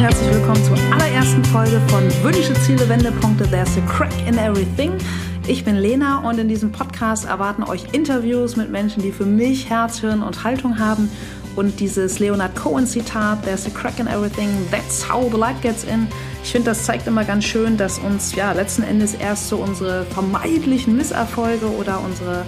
herzlich willkommen zur allerersten Folge von Wünsche, Ziele, Wendepunkte. There's a crack in everything. Ich bin Lena und in diesem Podcast erwarten euch Interviews mit Menschen, die für mich Herz, Hirn und Haltung haben. Und dieses Leonard Cohen Zitat, There's a crack in everything, that's how the light gets in. Ich finde, das zeigt immer ganz schön, dass uns ja letzten Endes erst so unsere vermeidlichen Misserfolge oder unsere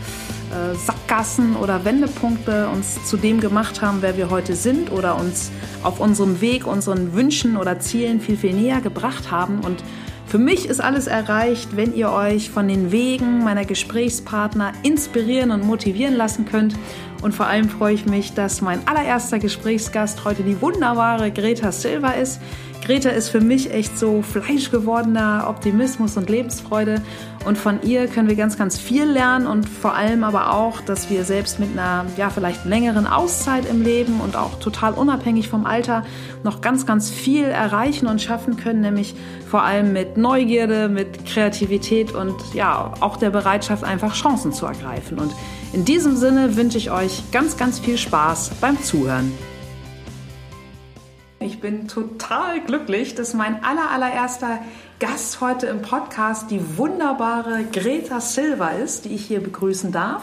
äh, Sackgassen oder Wendepunkte uns zu dem gemacht haben, wer wir heute sind oder uns auf unserem Weg, unseren Wünschen oder Zielen viel, viel näher gebracht haben. Und für mich ist alles erreicht, wenn ihr euch von den Wegen meiner Gesprächspartner inspirieren und motivieren lassen könnt. Und vor allem freue ich mich, dass mein allererster Gesprächsgast heute die wunderbare Greta Silva ist. Greta ist für mich echt so fleischgewordener Optimismus und Lebensfreude. Und von ihr können wir ganz, ganz viel lernen und vor allem aber auch, dass wir selbst mit einer, ja, vielleicht längeren Auszeit im Leben und auch total unabhängig vom Alter noch ganz, ganz viel erreichen und schaffen können, nämlich vor allem mit Neugierde, mit Kreativität und ja, auch der Bereitschaft, einfach Chancen zu ergreifen. Und in diesem Sinne wünsche ich euch ganz, ganz viel Spaß beim Zuhören. Ich bin total glücklich, dass mein aller, allererster Gast heute im Podcast die wunderbare Greta Silva ist, die ich hier begrüßen darf.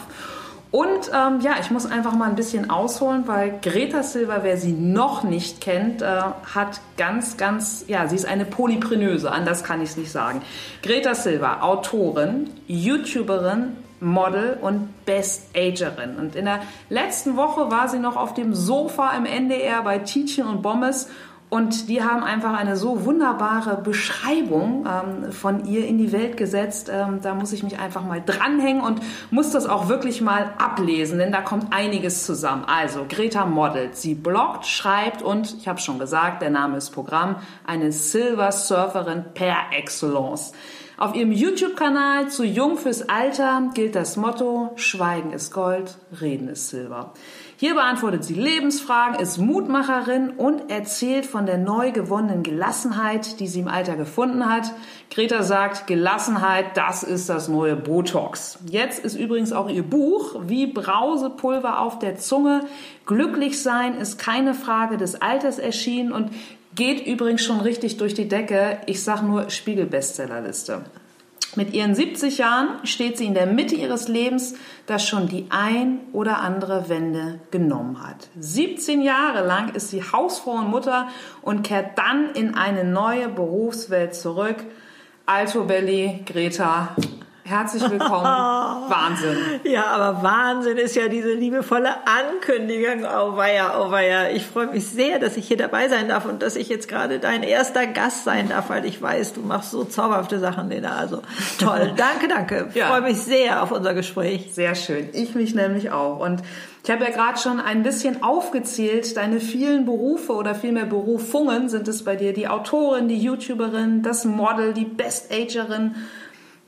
Und ähm, ja, ich muss einfach mal ein bisschen ausholen, weil Greta Silva, wer sie noch nicht kennt, äh, hat ganz, ganz, ja, sie ist eine Polyprenöse, anders kann ich es nicht sagen. Greta Silva, Autorin, YouTuberin, Model und Best Agerin. Und in der letzten Woche war sie noch auf dem Sofa im NDR bei Tietjen und Bommes und die haben einfach eine so wunderbare Beschreibung ähm, von ihr in die Welt gesetzt. Ähm, da muss ich mich einfach mal dranhängen und muss das auch wirklich mal ablesen, denn da kommt einiges zusammen. Also Greta modelt, sie bloggt, schreibt und, ich habe schon gesagt, der Name ist Programm, eine Silver Surferin per Excellence. Auf ihrem YouTube-Kanal zu Jung fürs Alter gilt das Motto, Schweigen ist Gold, Reden ist Silber. Hier beantwortet sie Lebensfragen, ist Mutmacherin und erzählt von der neu gewonnenen Gelassenheit, die sie im Alter gefunden hat. Greta sagt, Gelassenheit, das ist das neue Botox. Jetzt ist übrigens auch ihr Buch wie Brausepulver auf der Zunge. Glücklich sein ist keine Frage des Alters erschienen und Geht übrigens schon richtig durch die Decke. Ich sage nur Spiegel-Bestsellerliste. Mit ihren 70 Jahren steht sie in der Mitte ihres Lebens, das schon die ein oder andere Wende genommen hat. 17 Jahre lang ist sie Hausfrau und Mutter und kehrt dann in eine neue Berufswelt zurück. Alto Belli, Greta, Herzlich willkommen. Wahnsinn. Ja, aber Wahnsinn ist ja diese liebevolle Ankündigung. Oh weia, oh weia. Ich freue mich sehr, dass ich hier dabei sein darf und dass ich jetzt gerade dein erster Gast sein darf, weil ich weiß, du machst so zauberhafte Sachen, Lena. Also toll. Danke, danke. Ich ja. freue mich sehr auf unser Gespräch. Sehr schön. Ich mich nämlich auch. Und ich habe ja gerade schon ein bisschen aufgezählt, deine vielen Berufe oder vielmehr Berufungen sind es bei dir. Die Autorin, die YouTuberin, das Model, die Best-Agerin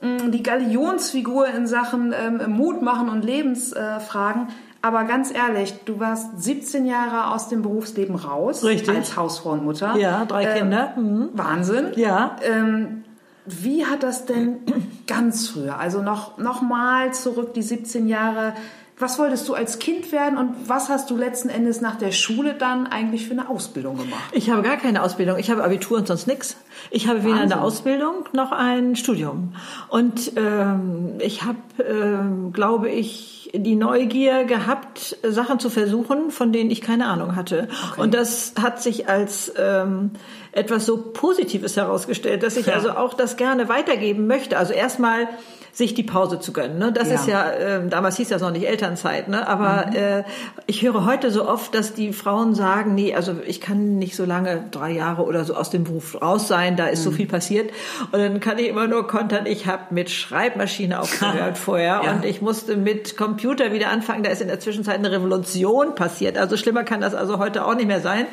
die Galionsfigur in Sachen ähm, Mut machen und Lebensfragen. Aber ganz ehrlich, du warst 17 Jahre aus dem Berufsleben raus. Richtig. Als Hausfrau und Mutter. Ja, drei ähm, Kinder. Mhm. Wahnsinn. Ja. Ähm, wie hat das denn ganz früher, also noch, noch mal zurück, die 17 Jahre, was wolltest du als Kind werden und was hast du letzten Endes nach der Schule dann eigentlich für eine Ausbildung gemacht? Ich habe gar keine Ausbildung. Ich habe Abitur und sonst nichts. Ich habe weder eine Ausbildung noch ein Studium. Und ähm, ich habe, ähm, glaube ich, die Neugier gehabt, Sachen zu versuchen, von denen ich keine Ahnung hatte. Okay. Und das hat sich als ähm, etwas so Positives herausgestellt, dass ich ja. also auch das gerne weitergeben möchte. Also erstmal sich die Pause zu gönnen. Ne? Das ja. ist ja, äh, damals hieß das noch nicht Elternzeit, ne? aber mhm. äh, ich höre heute so oft, dass die Frauen sagen, nee, also ich kann nicht so lange, drei Jahre oder so aus dem Beruf raus sein, da ist mhm. so viel passiert. Und dann kann ich immer nur kontern, ich habe mit Schreibmaschine aufgehört vorher ja. und ich musste mit Computer wieder anfangen, da ist in der Zwischenzeit eine Revolution passiert. Also schlimmer kann das also heute auch nicht mehr sein.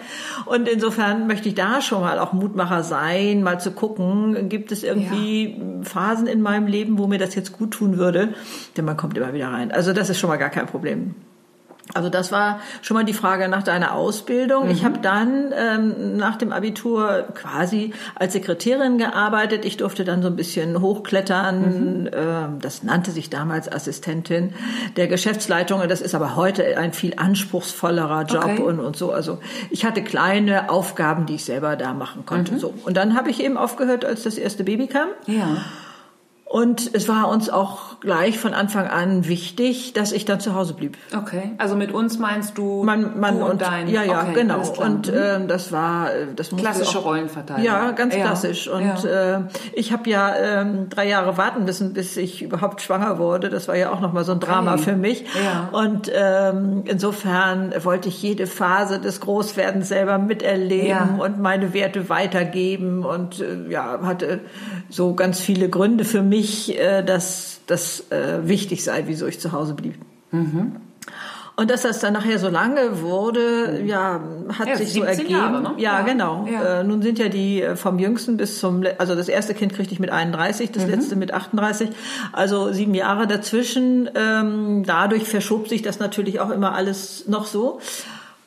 Und insofern möchte ich da schon mal auch Mutmacher sein, mal zu gucken, gibt es irgendwie ja. Phasen in meinem Leben, wo mir das das jetzt gut tun würde, denn man kommt immer wieder rein. Also das ist schon mal gar kein Problem. Also das war schon mal die Frage nach deiner Ausbildung. Mhm. Ich habe dann ähm, nach dem Abitur quasi als Sekretärin gearbeitet. Ich durfte dann so ein bisschen hochklettern. Mhm. Ähm, das nannte sich damals Assistentin der Geschäftsleitung. Das ist aber heute ein viel anspruchsvollerer Job okay. und, und so. Also ich hatte kleine Aufgaben, die ich selber da machen konnte. Mhm. So. Und dann habe ich eben aufgehört, als das erste Baby kam. Ja. Und es war uns auch gleich von Anfang an wichtig, dass ich dann zu Hause blieb. Okay, also mit uns meinst du, man, man du und, und dein... Ja, ja, okay, genau. Und äh, das war... Das Klassische auch, Rollenverteilung. Ja, ganz ja. klassisch. Und ja. äh, ich habe ja äh, drei Jahre warten müssen, bis ich überhaupt schwanger wurde. Das war ja auch nochmal so ein Drama okay. für mich. Ja. Und ähm, insofern wollte ich jede Phase des Großwerdens selber miterleben und meine Werte weitergeben. Und äh, ja, hatte so ganz viele Gründe für mich, mich, äh, dass das äh, wichtig sei, wieso ich zu Hause blieb. Mhm. Und dass das dann nachher so lange wurde, ja, hat ja, sich so ergeben. Jahre, ne? ja, ja, genau. Ja. Äh, nun sind ja die äh, vom Jüngsten bis zum, also das erste Kind kriegte ich mit 31, das mhm. letzte mit 38, also sieben Jahre dazwischen. Ähm, dadurch verschob sich das natürlich auch immer alles noch so.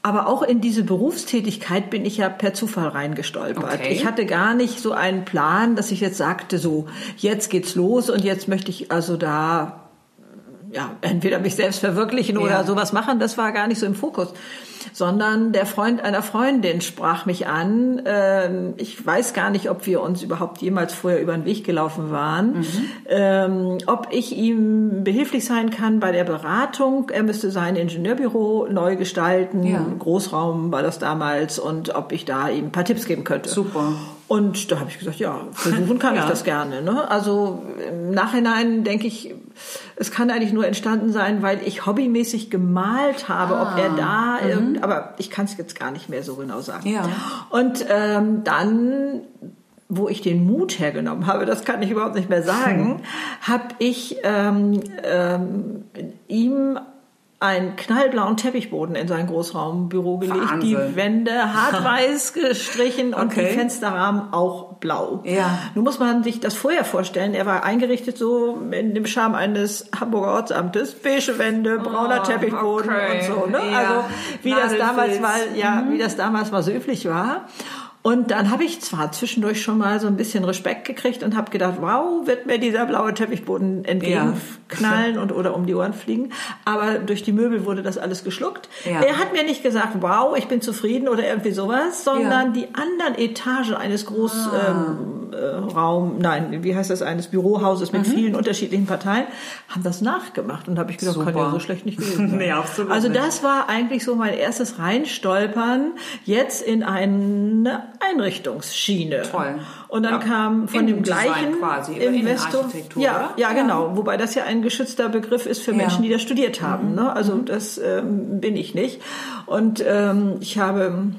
Aber auch in diese Berufstätigkeit bin ich ja per Zufall reingestolpert. Okay. Ich hatte gar nicht so einen Plan, dass ich jetzt sagte, so, jetzt geht's los und jetzt möchte ich also da, ja, entweder mich selbst verwirklichen ja. oder sowas machen. Das war gar nicht so im Fokus sondern der Freund einer Freundin sprach mich an. Ähm, ich weiß gar nicht, ob wir uns überhaupt jemals vorher über den Weg gelaufen waren, mhm. ähm, ob ich ihm behilflich sein kann bei der Beratung. Er müsste sein Ingenieurbüro neu gestalten, ja. Großraum war das damals, und ob ich da ihm ein paar Tipps geben könnte. Super. Und da habe ich gesagt, ja, versuchen kann ja. ich das gerne. Ne? Also im Nachhinein denke ich, es kann eigentlich nur entstanden sein, weil ich hobbymäßig gemalt habe, ah. ob er da mhm. aber ich kann es jetzt gar nicht mehr so genau sagen. Ja. Und ähm, dann wo ich den Mut hergenommen habe, das kann ich überhaupt nicht mehr sagen, hm. habe ich ähm, ähm, ihm einen knallblauen Teppichboden in sein Großraumbüro gelegt, Wahnsinn. die Wände hart weiß gestrichen und okay. die Fensterrahmen auch blau. Ja. Nun muss man sich das vorher vorstellen. Er war eingerichtet so in dem Charme eines Hamburger Ortsamtes, beige Wände, brauner oh, Teppichboden okay. und so. Ne? Ja. Also wie das damals mal, ja, mhm. wie das damals mal so üblich war. Und dann habe ich zwar zwischendurch schon mal so ein bisschen Respekt gekriegt und habe gedacht, wow, wird mir dieser blaue Teppichboden entgegenknallen ja. und oder um die Ohren fliegen. Aber durch die Möbel wurde das alles geschluckt. Ja. Er hat mir nicht gesagt, wow, ich bin zufrieden oder irgendwie sowas, sondern ja. die anderen Etagen eines Großraum, ah. ähm, äh, nein, wie heißt das, eines Bürohauses mit mhm. vielen unterschiedlichen Parteien, haben das nachgemacht. Und habe ich gedacht, Super. kann ja so schlecht nicht gewesen sein. nee, absolut also nicht. das war eigentlich so mein erstes Reinstolpern jetzt in eine Einrichtungsschiene. Toll. Und dann ja. kam von dem gleichen quasi, Investor. Ja, ja, genau. Wobei das ja ein geschützter Begriff ist für Menschen, ja. die das studiert haben. Mhm. Ne? Also das ähm, bin ich nicht. Und ähm, ich habe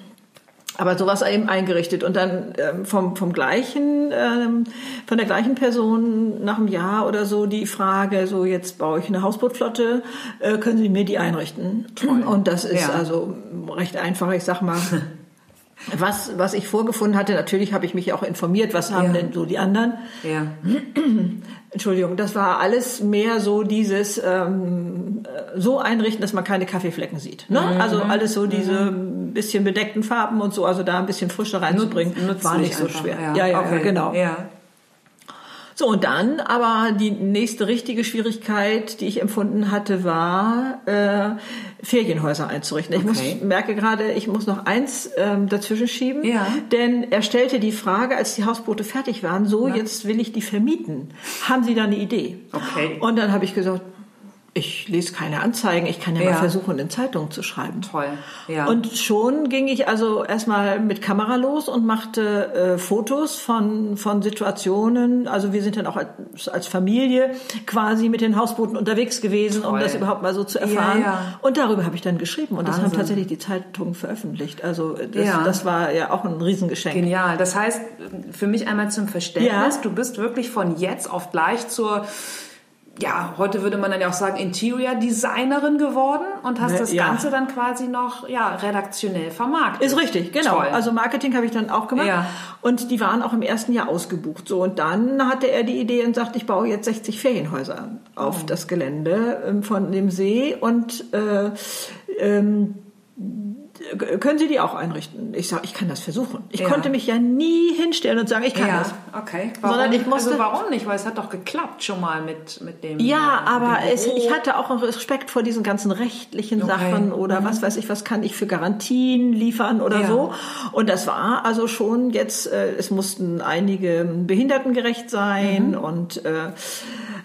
aber sowas eben eingerichtet und dann ähm, vom vom gleichen ähm, von der gleichen Person nach einem Jahr oder so die Frage so jetzt baue ich eine Hausbootflotte äh, können Sie mir die einrichten Toll. und das ist Ja. also recht einfach ich sag mal was, was ich vorgefunden hatte, natürlich habe ich mich auch informiert, was haben Ja. denn so die anderen. Ja. Entschuldigung, das war alles mehr so dieses ähm, äh, so einrichten, dass man keine Kaffeeflecken sieht. Ne? Mhm. Also alles so diese bisschen bedeckten Farben und so, also da ein bisschen Frische reinzubringen, Nutz- war nicht so einfach, schwer. Ja, ja, ja, okay. genau. Ja. So, und dann aber die nächste richtige Schwierigkeit, die ich empfunden hatte, war, äh, Ferienhäuser einzurichten. Ich Okay. muss, merke gerade, ich muss noch eins ähm, dazwischen schieben, Ja. denn er stellte die Frage, als die Hausboote fertig waren, so, jetzt will ich die vermieten. Haben Sie da eine Idee? Okay. Und dann habe ich gesagt, ich lese keine Anzeigen, ich kann ja, Ja. mal versuchen, in Zeitungen zu schreiben. Toll. Ja. Und schon ging ich also erstmal mit Kamera los und machte äh, Fotos von, von Situationen. Also wir sind dann auch als, als Familie quasi mit den Hausbooten unterwegs gewesen, um Toll. das überhaupt mal so zu erfahren. Ja. Und darüber habe ich dann geschrieben und das haben Wahnsinn. tatsächlich die Zeitungen veröffentlicht. Also das, das war ja auch ein Riesengeschenk. Genial. Das heißt, für mich einmal zum Verständnis, du bist wirklich von jetzt auf gleich zur, ja, heute würde man dann ja auch sagen, Interior Designerin geworden und hast Ne, das ja. Ganze dann quasi noch, ja, redaktionell vermarktet. Ist richtig, genau. Toll. Also Marketing habe ich dann auch gemacht. Ja. Und die waren auch im ersten Jahr ausgebucht. So und dann hatte er die Idee und sagt, ich baue jetzt 60 Ferienhäuser auf Oh. das Gelände ähm, von dem See und äh, ähm, können Sie die auch einrichten? Ich sage, ich kann das versuchen. Ich Ja. konnte mich ja nie hinstellen und sagen, ich kann Ja, das. okay. Sondern ich musste- also warum nicht? Weil es hat doch geklappt schon mal mit, mit dem. Ja, äh, aber dem es, ich hatte auch Respekt vor diesen ganzen rechtlichen Okay. Sachen oder was weiß ich, was kann ich für Garantien liefern oder Ja. so. Und das war also schon jetzt, äh, es mussten einige behindertengerecht sein und äh,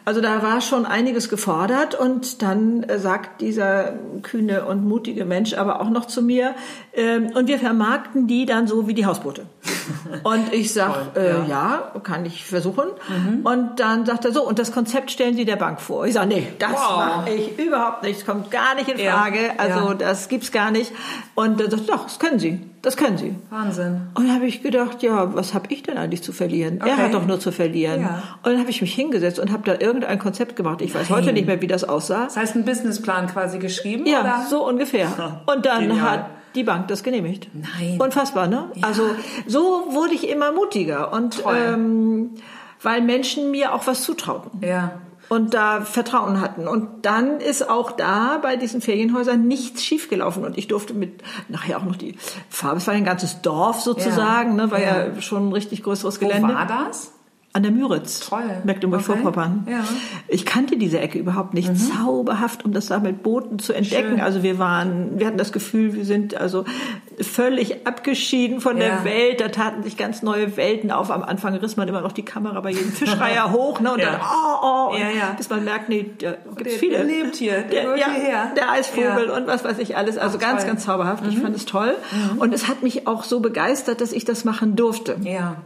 also da war schon einiges gefordert und dann äh, sagt dieser kühne und mutige Mensch aber auch noch zu mir, ähm, und wir vermarkten die dann so wie die Hausboote. Und ich sag, Toll, äh, ja. ja, kann ich versuchen. Und dann sagt er so, und das Konzept stellen Sie der Bank vor. Ich sage, nee, das Wow. mache ich überhaupt nicht, kommt gar nicht in Ja, Frage. Also ja. das gibt's gar nicht. Und er sagt, doch, das können Sie, das können Sie. Wahnsinn. Und dann habe ich gedacht, ja, was habe ich denn eigentlich zu verlieren? Er Okay. hat doch nur zu verlieren. Ja. Und dann habe ich mich hingesetzt und habe da irgendein Konzept gemacht. Ich weiß heute Nein. nicht mehr, wie das aussah. Das heißt, einen Businessplan quasi geschrieben? Ja, oder? so ungefähr. Und dann Genial. hat die Bank das genehmigt. Nein. Unfassbar, ne? Also so wurde ich immer mutiger und Toll. ähm, weil Menschen mir auch was zutrauten Ja. und da Vertrauen hatten. Und dann ist auch da bei diesen Ferienhäusern nichts schiefgelaufen. Und ich durfte mit nachher auch noch die Farbe, es war ein ganzes Dorf sozusagen, Ja. ne, war ja. Ja. schon ein richtig größeres Wo Gelände. war das? An der Müritz, Toll. Mecklenburg-Vorpommern. Okay. Ja. Mhm. Ich kannte diese Ecke überhaupt nicht. Zauberhaft, um das da mit Booten zu entdecken. Schön. Also wir waren, wir hatten das Gefühl, wir sind also völlig abgeschieden von Ja. der Welt. Da taten sich ganz neue Welten auf. Am Anfang riss man immer noch die Kamera bei jedem Fischreiher hoch, ne? Und Ja. dann, oh, oh, und bis man merkt, nee, da gibt's Der- viele. der lebt hier, der der, hierher. Der Eisvogel und was weiß ich alles. Also ganz, toll. Mhm. ganz zauberhaft. Ich fand es toll. Und es hat mich auch so begeistert, dass ich das machen durfte. Ja.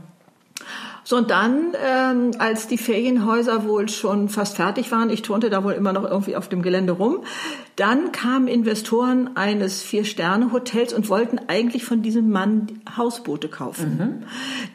So, und dann, ähm, als die Ferienhäuser wohl schon fast fertig waren, ich turnte da wohl immer noch irgendwie auf dem Gelände rum, dann kamen Investoren eines Vier-Sterne-Hotels und wollten eigentlich von diesem Mann Hausboote kaufen,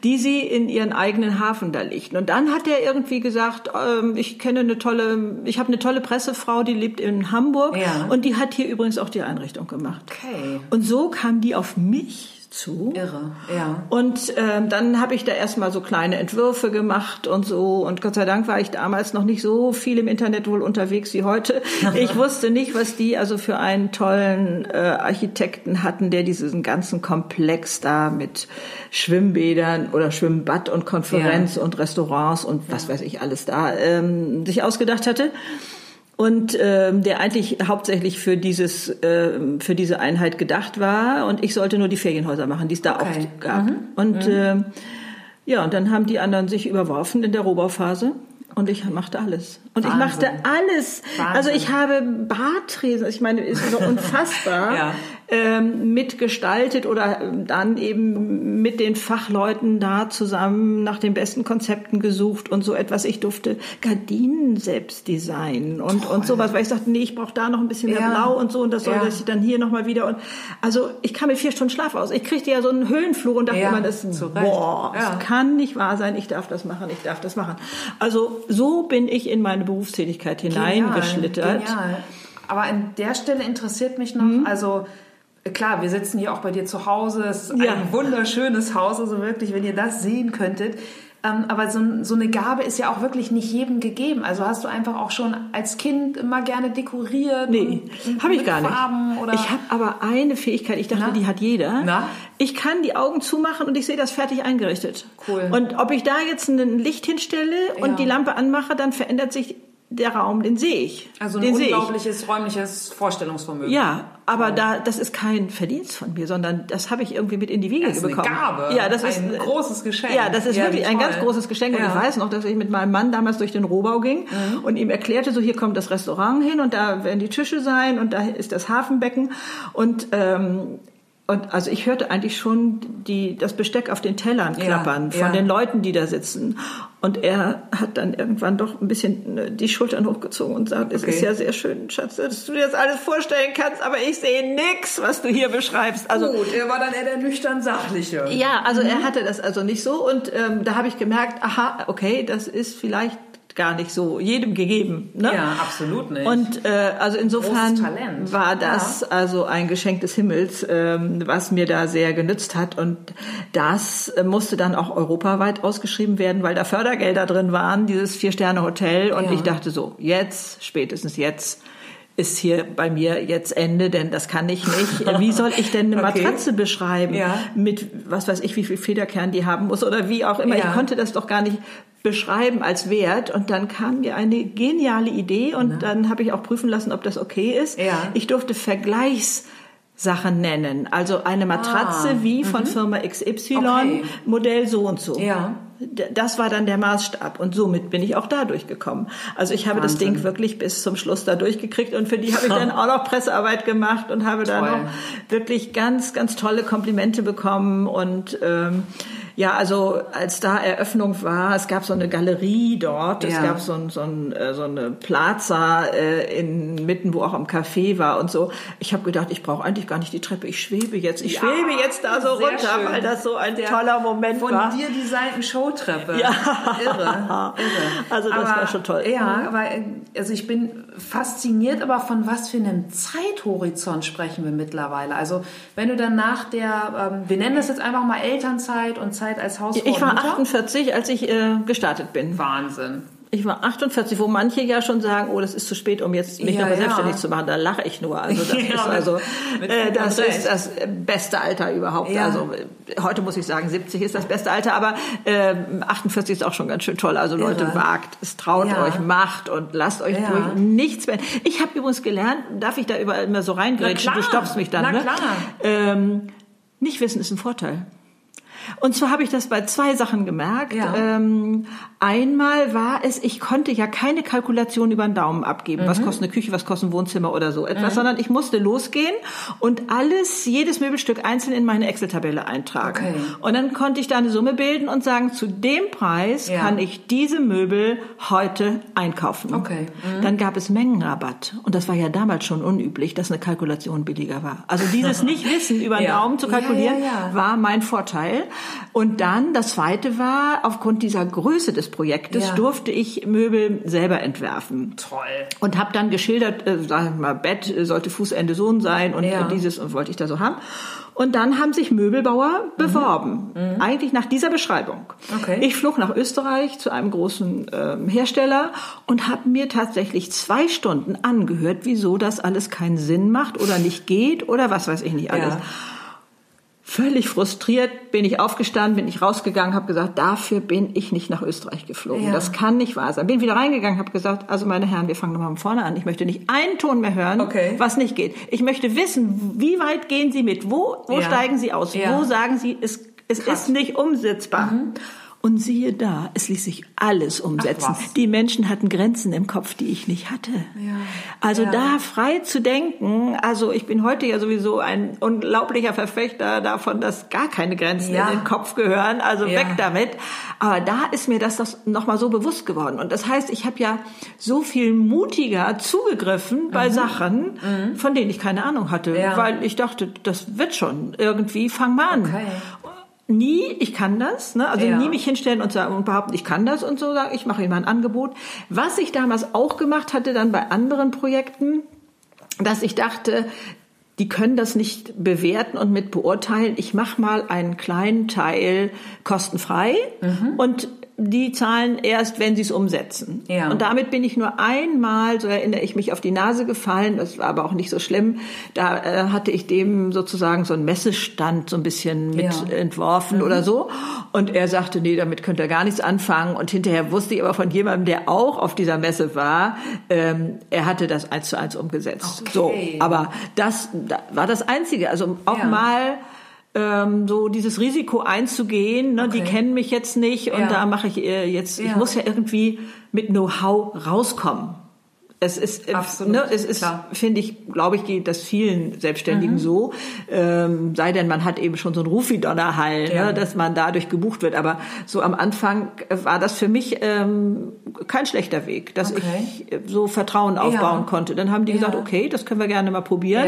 die sie in ihren eigenen Hafen da legten. Und dann hat er irgendwie gesagt, ähm, ich kenne eine tolle, ich habe eine tolle Pressefrau, die lebt in Hamburg Ja. und die hat hier übrigens auch die Einrichtung gemacht. Okay. Und so kam die auf mich zu. Irre. Ja. Und ähm, dann habe ich da erstmal so kleine Entwürfe gemacht und so. Und Gott sei Dank war ich damals noch nicht so viel im Internet wohl unterwegs wie heute. Ich wusste nicht, was die also für einen tollen äh, Architekten hatten, der diesen ganzen Komplex da mit Schwimmbädern oder Schwimmbad und Konferenz und Restaurants und was weiß ich alles da ähm, sich ausgedacht hatte und ähm, der eigentlich hauptsächlich für dieses ähm, für diese Einheit gedacht war und ich sollte nur die Ferienhäuser machen, die es da Okay. auch gab. Und ähm, ja, und dann haben die anderen sich überworfen in der Rohbauphase. Und ich machte alles. Und ich Wahnsinn. machte alles. Wahnsinn. Also ich habe Bartresen, ich meine, ist so unfassbar, Ja. Ähm, mitgestaltet oder ähm, dann eben mit den Fachleuten da zusammen nach den besten Konzepten gesucht und so etwas. Ich durfte Gardinen selbst designen und, und sowas, weil ich sagte, nee, ich brauche da noch ein bisschen mehr Ja. Blau und so und das soll Ja. das dann hier nochmal wieder. Und also ich kam mit vier Stunden Schlaf aus. Ich kriegte ja so einen Höhenflug und dachte Ja, immer, das, boah, das kann nicht wahr sein, ich darf das machen, ich darf das machen. Also so bin ich in meine Berufstätigkeit hineingeschlittert. Genial. Aber an der Stelle interessiert mich noch, Mhm. also klar, wir sitzen hier auch bei dir zu Hause. Es ist Ja. ein wunderschönes Haus, also wirklich, wenn ihr das sehen könntet. Ähm, aber so, so eine Gabe ist ja auch wirklich nicht jedem gegeben. Also hast du einfach auch schon als Kind immer gerne dekoriert? Nee, habe ich gar nicht. Farben oder? Ich habe aber eine Fähigkeit, ich dachte, Na? die hat jeder. Na? Ich kann die Augen zumachen und ich sehe das fertig eingerichtet. Cool. Und ob ich da jetzt ein Licht hinstelle Ja. und die Lampe anmache, dann verändert sich der Raum, den sehe ich. also ein den unglaubliches räumliches Vorstellungsvermögen. Ja, aber da, das ist kein Verdienst von mir, sondern das habe ich irgendwie mit in die Wiege Das ist eine bekommen. Gabe. Ja, das ist Ein großes Geschenk. Ja, das ist Ja, wirklich ein ganz großes Geschenk. Und Ja. ich weiß noch, dass ich mit meinem Mann damals durch den Rohbau ging Mhm. und ihm erklärte, so hier kommt das Restaurant hin und da werden die Tische sein und da ist das Hafenbecken und ähm, und also ich hörte eigentlich schon die, das Besteck auf den Tellern Ja, klappern von ja. den Leuten, die da sitzen. Und er hat dann irgendwann doch ein bisschen äh, die Schultern hochgezogen und sagt, es Okay. ist ja sehr schön, Schatz, dass du dir das alles vorstellen kannst, aber ich sehe nix, was du hier beschreibst. Also Gut, er war dann eher der nüchtern Sachliche. ja, also er hatte das also nicht so und ähm, da habe ich gemerkt, aha, okay, das ist vielleicht gar nicht so jedem gegeben. Ne? Ja, absolut nicht. Und äh, also insofern war das also ein Geschenk des Himmels, ähm, was mir da sehr genützt hat. Und das äh, musste dann auch europaweit ausgeschrieben werden, weil da Fördergelder drin waren, dieses Vier-Sterne-Hotel. Und Ja. ich dachte so, jetzt, spätestens jetzt, ist hier bei mir jetzt Ende, denn das kann ich nicht. Wie soll ich denn eine Okay. Matratze beschreiben? Ja. Mit was weiß ich, wie viel Federkern die haben muss oder wie auch immer. Ja. Ich konnte das doch gar nicht beschreiben als Wert. Und dann kam mir eine geniale Idee und dann habe ich auch prüfen lassen, ob das okay ist. Ja. Ich durfte Vergleichssachen nennen. Also eine Matratze Ah, wie von Firma XY, Okay. Modell so und so. Ja. Das war dann der Maßstab und somit bin ich auch da durchgekommen. Also ich habe das Wahnsinn. Ding wirklich bis zum Schluss da durchgekriegt und für die habe ich dann auch noch Pressearbeit gemacht und habe dann Toll. noch wirklich ganz, ganz tolle Komplimente bekommen und ähm, ja, also als da Eröffnung war, es gab so eine Galerie dort, es Ja. gab so, ein, so, ein, äh, so eine Plaza äh, inmitten, wo auch am Café war und so. Ich habe gedacht, ich brauche eigentlich gar nicht die Treppe, ich schwebe jetzt, ich Ja, schwebe jetzt da so runter, schön. weil das so ein Der toller Moment von war. dir designten Showtreppe. Ja. Irre, irre. Also das war schon toll. Ja, aber äh, also ich bin fasziniert, aber von was für einem Zeithorizont sprechen wir mittlerweile? Also wenn du dann nach der, ähm, wir nennen das jetzt einfach mal Elternzeit und Zeit als Hausfrau Ich war und Mutter. 48, als ich äh, gestartet bin. Wahnsinn. Ich war 48, wo manche ja schon sagen, oh, das ist zu spät, um jetzt mich Ja, nochmal ja. selbstständig zu machen. Da lache ich nur. Also das Ja, ist also, äh, das ist das beste Alter überhaupt. Ja. Also heute muss ich sagen, 70 ist das beste Alter, aber äh, 48 ist auch schon ganz schön toll. Also Leute, Irre. wagt es, traut euch, macht und lasst euch durch nichts mehr. Ich habe übrigens gelernt, darf ich da überall immer so reingrätschen? Du stoppst mich dann, Na ne? klar. Ähm, nicht wissen ist ein Vorteil. Und zwar habe ich das bei zwei Sachen gemerkt. Ja. Ähm, einmal war es, ich konnte ja keine Kalkulation über den Daumen abgeben. Mhm. Was kostet eine Küche, was kostet ein Wohnzimmer oder so etwas, sondern ich musste losgehen und alles, jedes Möbelstück einzeln in meine Excel-Tabelle eintragen. Okay. Und dann konnte ich da eine Summe bilden und sagen, zu dem Preis Ja. kann ich diese Möbel heute einkaufen. Okay. Mhm. Dann gab es Mengenrabatt. Und das war ja damals schon unüblich, dass eine Kalkulation billiger war. Also dieses Nicht-Wissen über den Ja. Daumen zu kalkulieren, ja. war mein Vorteil. Und dann, das zweite war, aufgrund dieser Größe des Projektes Ja. durfte ich Möbel selber entwerfen. Toll. Und habe dann geschildert, äh, sagen wir mal, Bett sollte Fußende so und sein und Ja. dieses und wollte ich da so haben. Und dann haben sich Möbelbauer beworben, eigentlich nach dieser Beschreibung. Mhm. Okay. Ich flog nach Österreich zu einem großen ähm, Hersteller und habe mir tatsächlich zwei Stunden angehört, wieso das alles keinen Sinn macht oder nicht geht oder was weiß ich nicht alles. Ja. Völlig frustriert bin ich aufgestanden, bin ich rausgegangen, habe gesagt, dafür bin ich nicht nach Österreich geflogen. Ja. Das kann nicht wahr sein. Bin wieder reingegangen, habe gesagt, also meine Herren, wir fangen nochmal von vorne an. Ich möchte nicht einen Ton mehr hören, Okay. was nicht geht. Ich möchte wissen, wie weit gehen Sie mit? Wo, wo Ja. steigen Sie aus? Wo sagen Sie, es, es Krass. ist nicht umsetzbar? Und siehe da, es ließ sich alles umsetzen. was. Die Menschen hatten Grenzen im Kopf, die ich nicht hatte. Also Ja. da frei zu denken, also ich bin heute ja sowieso ein unglaublicher Verfechter davon, dass gar keine Grenzen Ja. in den Kopf gehören, also Ja. weg damit. Aber da ist mir das, das nochmal so bewusst geworden. Und das heißt, ich habe ja so viel mutiger zugegriffen bei Sachen, von denen ich keine Ahnung hatte, Mhm. Ja. weil ich dachte, das wird schon irgendwie, fang mal an. Okay. Nie, ich kann das, ne? also Ja. nie mich hinstellen und sagen und behaupten, ich kann das und so sagen, ich mache mal ein Angebot. Was ich damals auch gemacht hatte, dann bei anderen Projekten, dass ich dachte, die können das nicht bewerten und mit beurteilen. Ich mache mal einen kleinen Teil kostenfrei Mhm. und die zahlen erst, wenn sie es umsetzen. Ja. Und damit bin ich nur einmal, so erinnere ich mich, auf die Nase gefallen. Das war aber auch nicht so schlimm. Da äh, hatte ich dem sozusagen so einen Messestand so ein bisschen mit Ja. entworfen oder so. Und er sagte, nee, damit könnt ihr gar nichts anfangen. Und hinterher wusste ich aber von jemandem, der auch auf dieser Messe war, ähm, er hatte das eins zu eins umgesetzt. Okay. So, aber das da war das Einzige. Also auch Ja. mal ähm, so dieses Risiko einzugehen. Ne? Die Okay. kennen mich jetzt nicht und Ja. da mache ich äh, jetzt. Ich Ja. muss ja irgendwie mit Know-how rauskommen. Es ist, äh, Absolut, ne, es ist, finde ich, glaube ich, geht das vielen Selbstständigen Mhm. so. Ähm, sei denn, man hat eben schon so einen Ruf wie Donnerhall, Ja. ne, dass man dadurch gebucht wird. Aber so am Anfang war das für mich ähm, kein schlechter Weg, dass Okay. ich äh, so Vertrauen aufbauen konnte. Dann haben die Ja. gesagt, okay, das können wir gerne mal probieren.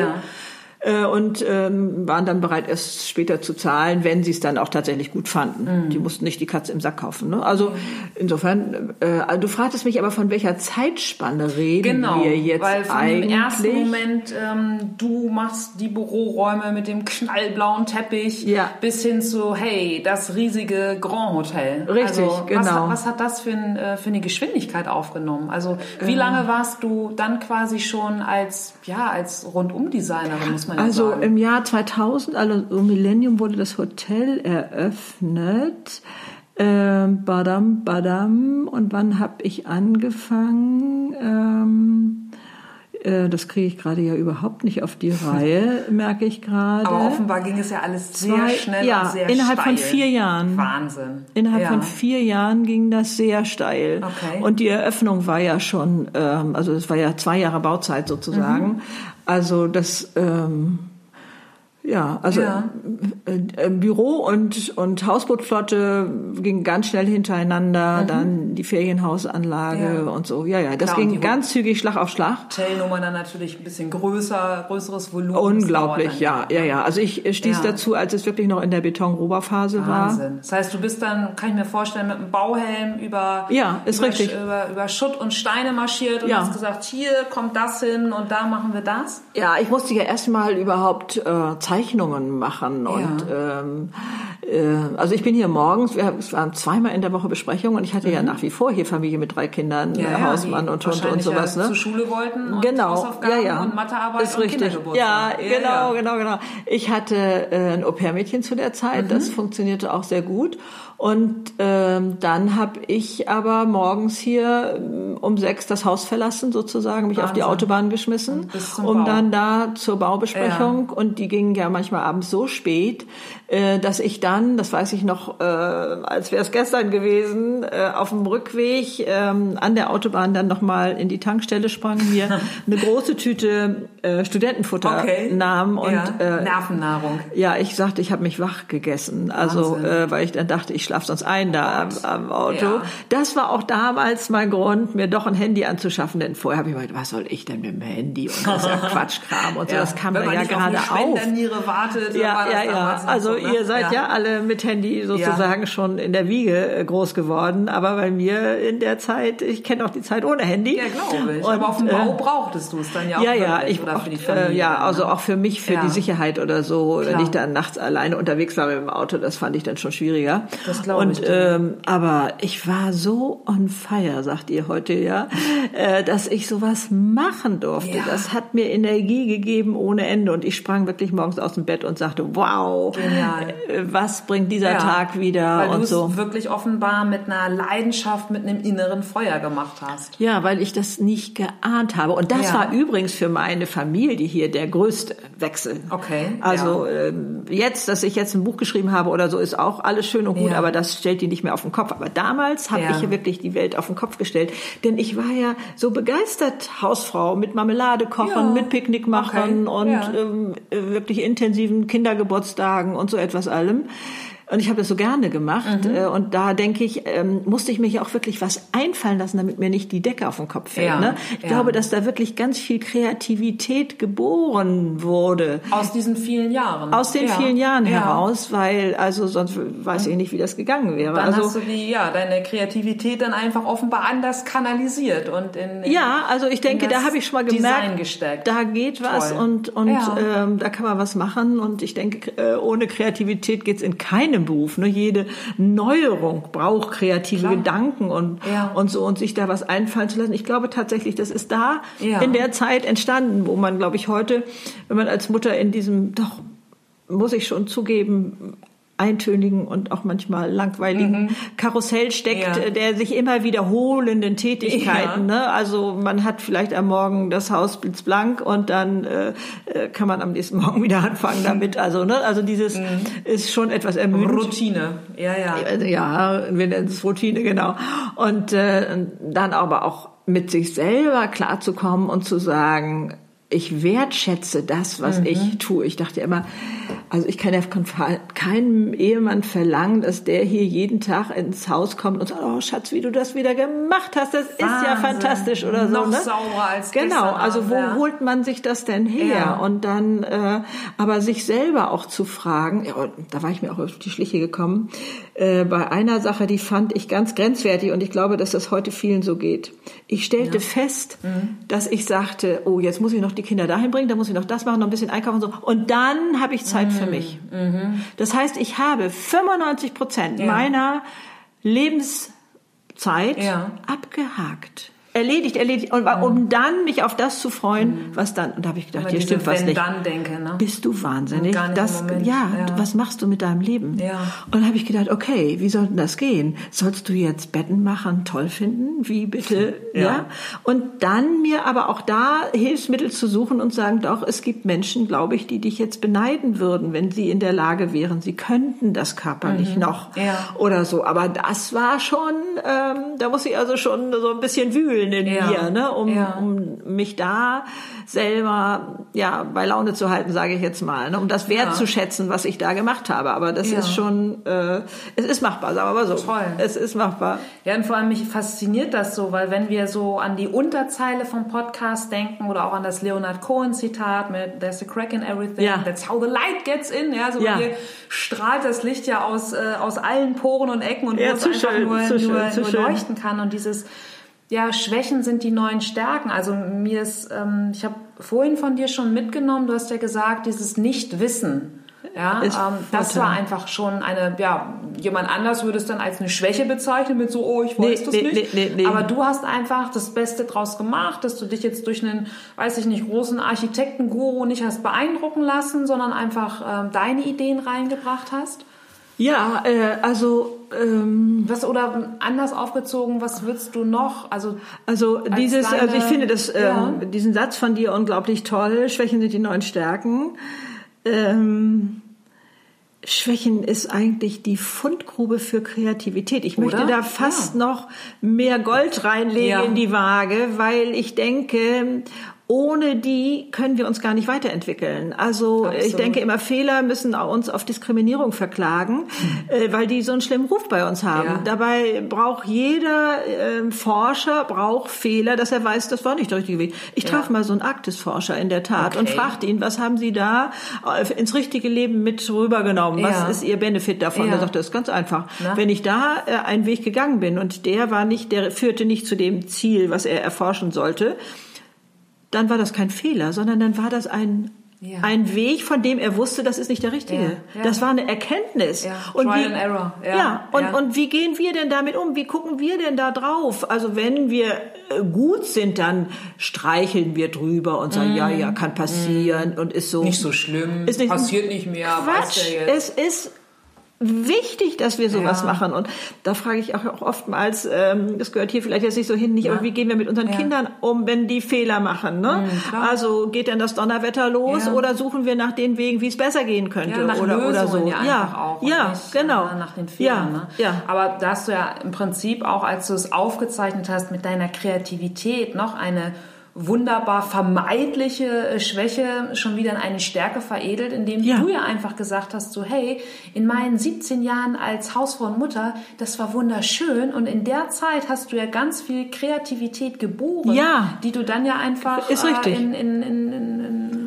Äh, und ähm, waren dann bereit, es später zu zahlen, wenn sie es dann auch tatsächlich gut fanden. Mhm. Die mussten nicht die Katze im Sack kaufen. Ne? Also insofern, äh, du fragtest mich aber von welcher Zeitspanne reden genau, wir jetzt weil von eigentlich? Im ersten Moment, ähm, du machst die Büroräume mit dem knallblauen Teppich ja. bis hin zu, hey, das riesige Grand Hotel. Richtig, also, genau. Was hat, was hat das für, ein, äh, für eine Geschwindigkeit aufgenommen? Also wie ähm. lange warst du dann quasi schon als, ja, als Rundumdesignerin, muss man ja also, sagen? Im Jahr 2000, also um Millennium wurde das Hotel eröffnet. Ähm, badam, badam. Und wann habe ich angefangen? Ähm, äh, das kriege ich gerade ja überhaupt nicht auf die Reihe, merke ich gerade. Aber offenbar ging es ja alles sehr Zwei, schnell ja, und sehr innerhalb steil. von vier Jahren. Wahnsinn. Innerhalb ja. von vier Jahren ging das sehr steil. Okay. Und die Eröffnung war ja schon, ähm, also es war ja zwei Jahre Bauzeit sozusagen. Mhm. Also das ähm, ja, also Ja. Äh, äh, Büro und und Hausbootflotte ging ganz schnell hintereinander, dann die Ferienhausanlage Mhm. Ja. und so. Ja, ja, das Klar, ging ganz zügig Schlag auf Schlag. Hotelnummer dann natürlich ein bisschen größer, größeres Volumen. Unglaublich, ja, ja, ja. Also ich stieß Ja. dazu, als es wirklich noch in der Betonroberphase war. Wahnsinn. Das heißt, du bist dann, kann ich mir vorstellen, mit einem Bauhelm über, Ja, ist über, richtig. Über, über Schutt und Steine marschiert und Ja. hast gesagt, hier kommt das hin und da machen wir das. Ja, ich musste ja erstmal überhaupt äh, Zeichnungen machen und ähm, äh, also ich bin hier morgens, wir, waren zweimal in der Woche Besprechungen und ich hatte ja nach wie vor hier Familie mit drei Kindern, äh, Hausmann die und Hund und sowas. Ja Ne? zur Schule wollten und genau, Hausaufgaben ja, ja. und Mathearbeit ist und richtig. Kindergeburtstag. Ja, genau, genau, genau. Ich hatte äh, ein Au-pair-Mädchen zu der Zeit, Mhm. das funktionierte auch sehr gut. Und ähm, dann habe ich aber morgens hier ähm, um sechs das Haus verlassen, sozusagen, mich auf die Wahnsinn. Autobahn geschmissen, um Bau. dann da zur Baubesprechung. Und die ging ja manchmal abends so spät, dass ich dann, das weiß ich noch, äh, als wäre es gestern gewesen, äh, auf dem Rückweg ähm, an der Autobahn dann nochmal in die Tankstelle sprang, mir eine große Tüte äh, Studentenfutter Okay. nahm und ja. äh, Nervennahrung. ja, ich sagte, ich habe mich wach gegessen. Also, Wahnsinn. äh, weil ich dann dachte, ich schlafe sonst ein da am, am Auto. Ja. Das war auch damals mein Grund, mir doch ein Handy anzuschaffen. Denn vorher habe ich mir gedacht, was soll ich denn mit dem Handy? Und das ist ja Quatschkram und so. Das kam Wenn mir man ja gerade auf auf. eine Spenderniere wartet, dann war Ja, das ja, ja. Also so, ne? ihr seid ja. alle mit Handy sozusagen schon in der Wiege äh, groß geworden. Aber bei mir in der Zeit, ich kenne auch die Zeit ohne Handy. Ja, glaube ich. Und, Aber auf dem Bau äh, brauchtest du es dann ja auch ja, ja, ich oder für die Familie. äh, ja, also ne? auch für mich, für Ja. die Sicherheit oder so, wenn Klar. ich dann nachts alleine unterwegs war mit dem Auto, das fand ich dann schon schwieriger. Das glaube ich ähm, aber ich war so on fire, sagt ihr heute ja, äh, dass ich sowas machen durfte. Ja. Das hat mir Energie gegeben ohne Ende und ich sprang wirklich morgens aus dem Bett und sagte, wow, Genial. Äh, was bringt dieser Ja, Tag wieder Weil du und es so. wirklich offenbar mit einer Leidenschaft, mit einem inneren Feuer gemacht hast. Ja, weil ich das nicht geahnt habe. Und das Ja. war übrigens für meine Familie hier der größte Wechsel. Okay, Also ähm, jetzt, dass ich jetzt ein Buch geschrieben habe oder so, ist auch alles schön und gut, Ja. aber das stellt die nicht mehr auf den Kopf. Aber damals habe Ja. ich hier wirklich die Welt auf den Kopf gestellt. Denn ich war ja so begeistert Hausfrau mit Marmelade kochen, Ja. mit Picknick machen Okay, und ja. ähm, äh, wirklich intensiven Kindergeburtstagen und so etwas allem. Und ich habe das so gerne gemacht. Mhm. äh, Und da denke ich, ähm, musste ich mir ja auch wirklich was einfallen lassen, damit mir nicht die Decke auf den Kopf fällt. Ja, Ne? Ich ja. glaube, dass da wirklich ganz viel Kreativität geboren wurde. Aus diesen vielen Jahren. Aus den ja. vielen Jahren ja. heraus, weil, also sonst weiß ich nicht, wie das gegangen wäre. Dann also, hast du die, ja, deine Kreativität dann einfach offenbar anders kanalisiert und in, in ja, also ich denke, da habe ich schon mal gemerkt, da geht was Toll. und, und ähm, da kann man was machen. Und ich denke, äh, ohne Kreativität geht's in keinem Beruf. Ne? Jede Neuerung braucht kreative Klar. Gedanken und, Ja. und so und sich da was einfallen zu lassen. Ich glaube tatsächlich, das ist da Ja. in der Zeit entstanden, wo man, glaube ich, heute, wenn man als Mutter in diesem, doch, muss ich schon zugeben, eintönigen und auch manchmal langweiligen Karussell steckt, Mhm. Ja. der sich immer wiederholenden Tätigkeiten. Ja. Ne? Also man hat vielleicht am Morgen das Haus blitzblank und dann äh, äh, kann man am nächsten Morgen wieder anfangen damit. Also ne, also dieses ist schon etwas ermüdend. Routine. Ja, ja. Also, ja, wir nennen es Routine, genau. Und äh, dann aber auch mit sich selber klarzukommen und zu sagen, ich wertschätze das, was mhm. ich tue. Ich dachte immer, also ich kann ja von keinem Ehemann verlangen, dass der hier jeden Tag ins Haus kommt und sagt, oh Schatz, wie du das wieder gemacht hast, das Wahnsinn. ist ja fantastisch oder so. Noch ne? saurer als Genau, also wo ja. holt man sich das denn her? Ja. Und dann, äh, aber sich selber auch zu fragen, ja, da war ich mir auch auf die Schliche gekommen, äh, bei einer Sache, die fand ich ganz grenzwertig und ich glaube, dass das heute vielen so geht. Ich stellte ja. fest, mhm. dass ich sagte, oh, jetzt muss ich noch die Kinder dahin bringen, dann muss ich noch das machen, noch ein bisschen einkaufen und so. Und dann habe ich Zeit mhm. für mich. Mhm. Das heißt, ich habe 95 Prozent ja. meiner Lebenszeit ja. abgehakt erledigt, erledigt. Und um mhm. dann mich auf das zu freuen, mhm. was dann. Und da habe ich gedacht, hier stimmt was nicht. Dann denke, ne? Bist du wahnsinnig? das, ja, ja, was machst du mit deinem Leben? Ja. Und dann habe ich gedacht, okay, wie soll denn das gehen? Sollst du jetzt Betten machen toll finden? Wie bitte? ja. ja. Und dann mir aber auch da Hilfsmittel zu suchen und sagen, doch, es gibt Menschen, glaube ich, die dich jetzt beneiden würden, wenn sie in der Lage wären, sie könnten das körperlich mhm. noch ja. oder so. Aber das war schon, ähm, da muss ich also schon so ein bisschen wühlen fühlen in ja. mir, ne? um, ja. um mich da selber ja bei Laune zu halten, sage ich jetzt mal, ne? um das wertzuschätzen, was ich da gemacht habe. Aber das ist schon, äh, es ist machbar, sagen wir mal so. Toll. Es ist machbar. Ja, und vor allem mich fasziniert das so, weil wenn wir so an die Unterzeile vom Podcast denken oder auch an das Leonard Cohen Zitat mit There's a crack in everything, ja. that's how the light gets in, ja, so ja. hier strahlt das Licht ja aus, äh, aus allen Poren und Ecken und ja, wo es einfach schön, nur, schön, nur, nur leuchten kann und dieses ja, Schwächen sind die neuen Stärken. Also mir ist, ähm, ich habe vorhin von dir schon mitgenommen, du hast ja gesagt, dieses Nichtwissen. Ja, ähm, das war einfach schon eine, ja, jemand anders würde es dann als eine Schwäche bezeichnen mit so, oh, ich weiß nee, das nee, nicht. Nee, nee, Aber du hast einfach das Beste draus gemacht, dass du dich jetzt durch einen, weiß ich nicht, großen Architektenguru nicht hast beeindrucken lassen, sondern einfach ähm, deine Ideen reingebracht hast. Ja, äh, also ähm, was oder anders aufgezogen, was würdest du noch? Also also dieses, deine, also ich finde das ja. ähm, diesen Satz von dir unglaublich toll. Schwächen sind die neuen Stärken. Ähm, Schwächen ist eigentlich die Fundgrube für Kreativität. Ich möchte da fast ja. noch mehr Gold reinlegen ja. in die Waage, weil ich denke, ohne die können wir uns gar nicht weiterentwickeln. Also Absolut. ich denke immer, Fehler müssen uns auf Diskriminierung verklagen, mhm. weil die so einen schlimmen Ruf bei uns haben. Ja. Dabei braucht jeder äh, Forscher braucht Fehler, dass er weiß, das war nicht der richtige Weg. Ich ja. traf mal so einen Arktisforscher in der Tat okay. und fragte ihn, was haben Sie da äh, ins richtige Leben mit rübergenommen? Ja. Was ist Ihr Benefit davon? Ja. Er sagte, das ist ganz einfach. Na? Wenn ich da äh, einen Weg gegangen bin und der war nicht, der führte nicht zu dem Ziel, was er erforschen sollte, dann war das kein Fehler, sondern dann war das ein ja. Ein Weg, von dem er wusste, das ist nicht der richtige. Ja. Das war eine Erkenntnis. Ja. Und Trial wie, and Error. Ja. Und, und wie gehen wir denn damit um? Wie gucken wir denn da drauf? Also wenn wir äh, gut sind, dann streicheln wir drüber und sagen, mm. ja, ja, kann passieren mm. und ist so. Nicht so schlimm. Ist nicht, passiert nicht mehr. Quatsch. Es ist wichtig, dass wir sowas ja. machen. Und da frage ich auch oftmals, ähm, das gehört hier vielleicht jetzt nicht so hin, nicht, ja. aber wie gehen wir mit unseren ja. Kindern um, wenn die Fehler machen? Ne? Mhm, also geht denn das Donnerwetter los oder suchen wir nach den Wegen, wie es besser gehen könnte oder, oder so? Ja, ja, nicht, genau. Nach den Fehlern. Ne? ja. Aber da hast du ja im Prinzip auch, als du es aufgezeichnet hast, mit deiner Kreativität noch eine wunderbar vermeidliche äh, Schwäche schon wieder in eine Stärke veredelt, indem ja. du ja einfach gesagt hast, so hey, in meinen 17 Jahren als Hausfrau und Mutter, das war wunderschön und in der Zeit hast du ja ganz viel Kreativität geboren, ja. die du dann ja einfach Ist richtig. Äh, in, in, in, in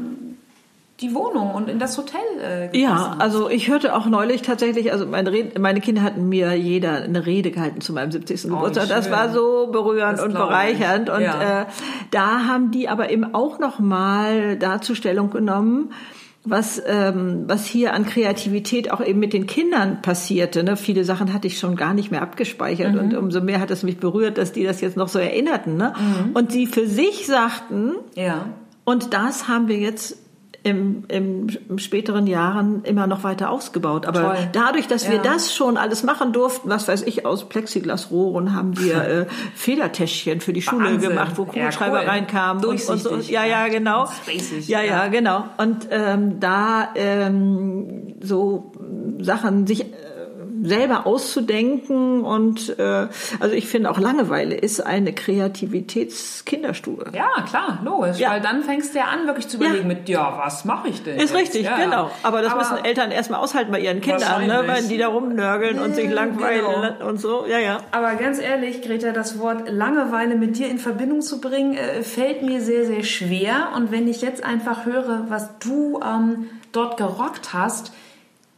die Wohnung und in das Hotel äh, Ja, also ich hörte auch neulich tatsächlich, also meine, Rede, meine Kinder hatten mir jeder eine Rede gehalten zu meinem 70. Oh, Geburtstag. Das war so berührend das und bereichernd. Ich. Und ja. äh, da haben die aber eben auch noch mal dazu Stellung genommen, was, ähm, was hier an Kreativität auch eben mit den Kindern passierte. Ne? Viele Sachen hatte ich schon gar nicht mehr abgespeichert mhm. und umso mehr hat es mich berührt, dass die das jetzt noch so erinnerten. Ne? Mhm. Und sie für sich sagten, ja. und das haben wir jetzt im, im, im späteren Jahren immer noch weiter ausgebaut. Aber Toll. dadurch, dass ja. wir das schon alles machen durften, was weiß ich, aus Plexiglasrohren haben wir äh, Federtäschchen für die Schule Wahnsinn. gemacht, wo Kugelschreiber ja, cool. reinkamen und, und so. Ja, ja, genau. Ja, ja, genau. Und ähm, da ähm, so Sachen sich selber auszudenken und äh, also ich finde auch Langeweile ist eine Kreativitätskinderstube. Ja, klar, logisch. Ja. Weil dann fängst du ja an, wirklich zu überlegen ja. mit, ja, was mache ich denn? Ist jetzt? richtig, ja, genau. Aber das Aber müssen Eltern erstmal aushalten bei ihren Kindern, ne? weil die da rumnörgeln und sich langweilen genau. und so. Ja, ja. Aber ganz ehrlich, Greta, das Wort Langeweile mit dir in Verbindung zu bringen, äh, fällt mir sehr, sehr schwer. Und wenn ich jetzt einfach höre, was du ähm, dort gerockt hast,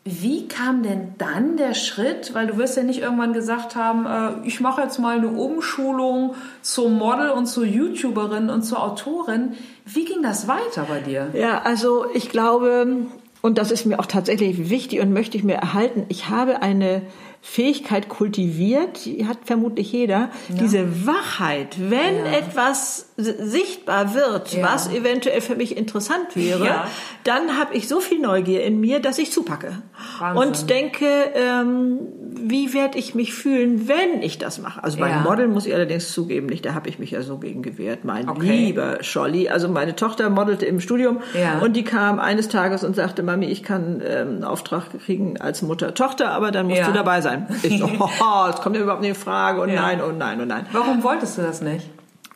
wie kam denn dann der Schritt? Weil du wirst ja nicht irgendwann gesagt haben, äh, ich mache jetzt mal eine Umschulung zur Model und zur YouTuberin und zur Autorin. Wie ging das weiter bei dir? Ja, also ich glaube, und das ist mir auch tatsächlich wichtig und möchte ich mir erhalten, ich habe eine Fähigkeit kultiviert, die hat vermutlich jeder, ja. diese Wachheit, wenn ja. etwas sichtbar wird, ja. was eventuell für mich interessant wäre, dann habe ich so viel Neugier in mir, dass ich zupacke Wahnsinn. und denke, ähm, wie werde ich mich fühlen, wenn ich das mache? Also beim Model muss ich allerdings zugeben, nicht, da habe ich mich ja so gegen gewehrt. Mein okay. lieber Scholli, also meine Tochter modelte im Studium und die kam eines Tages und sagte, Mami, ich kann ähm, einen Auftrag kriegen als Mutter-Tochter, aber dann musst du dabei sein sein. Ich so, oh, das kommt mir überhaupt nicht in Frage und ja. nein und nein und nein. Warum wolltest du das nicht?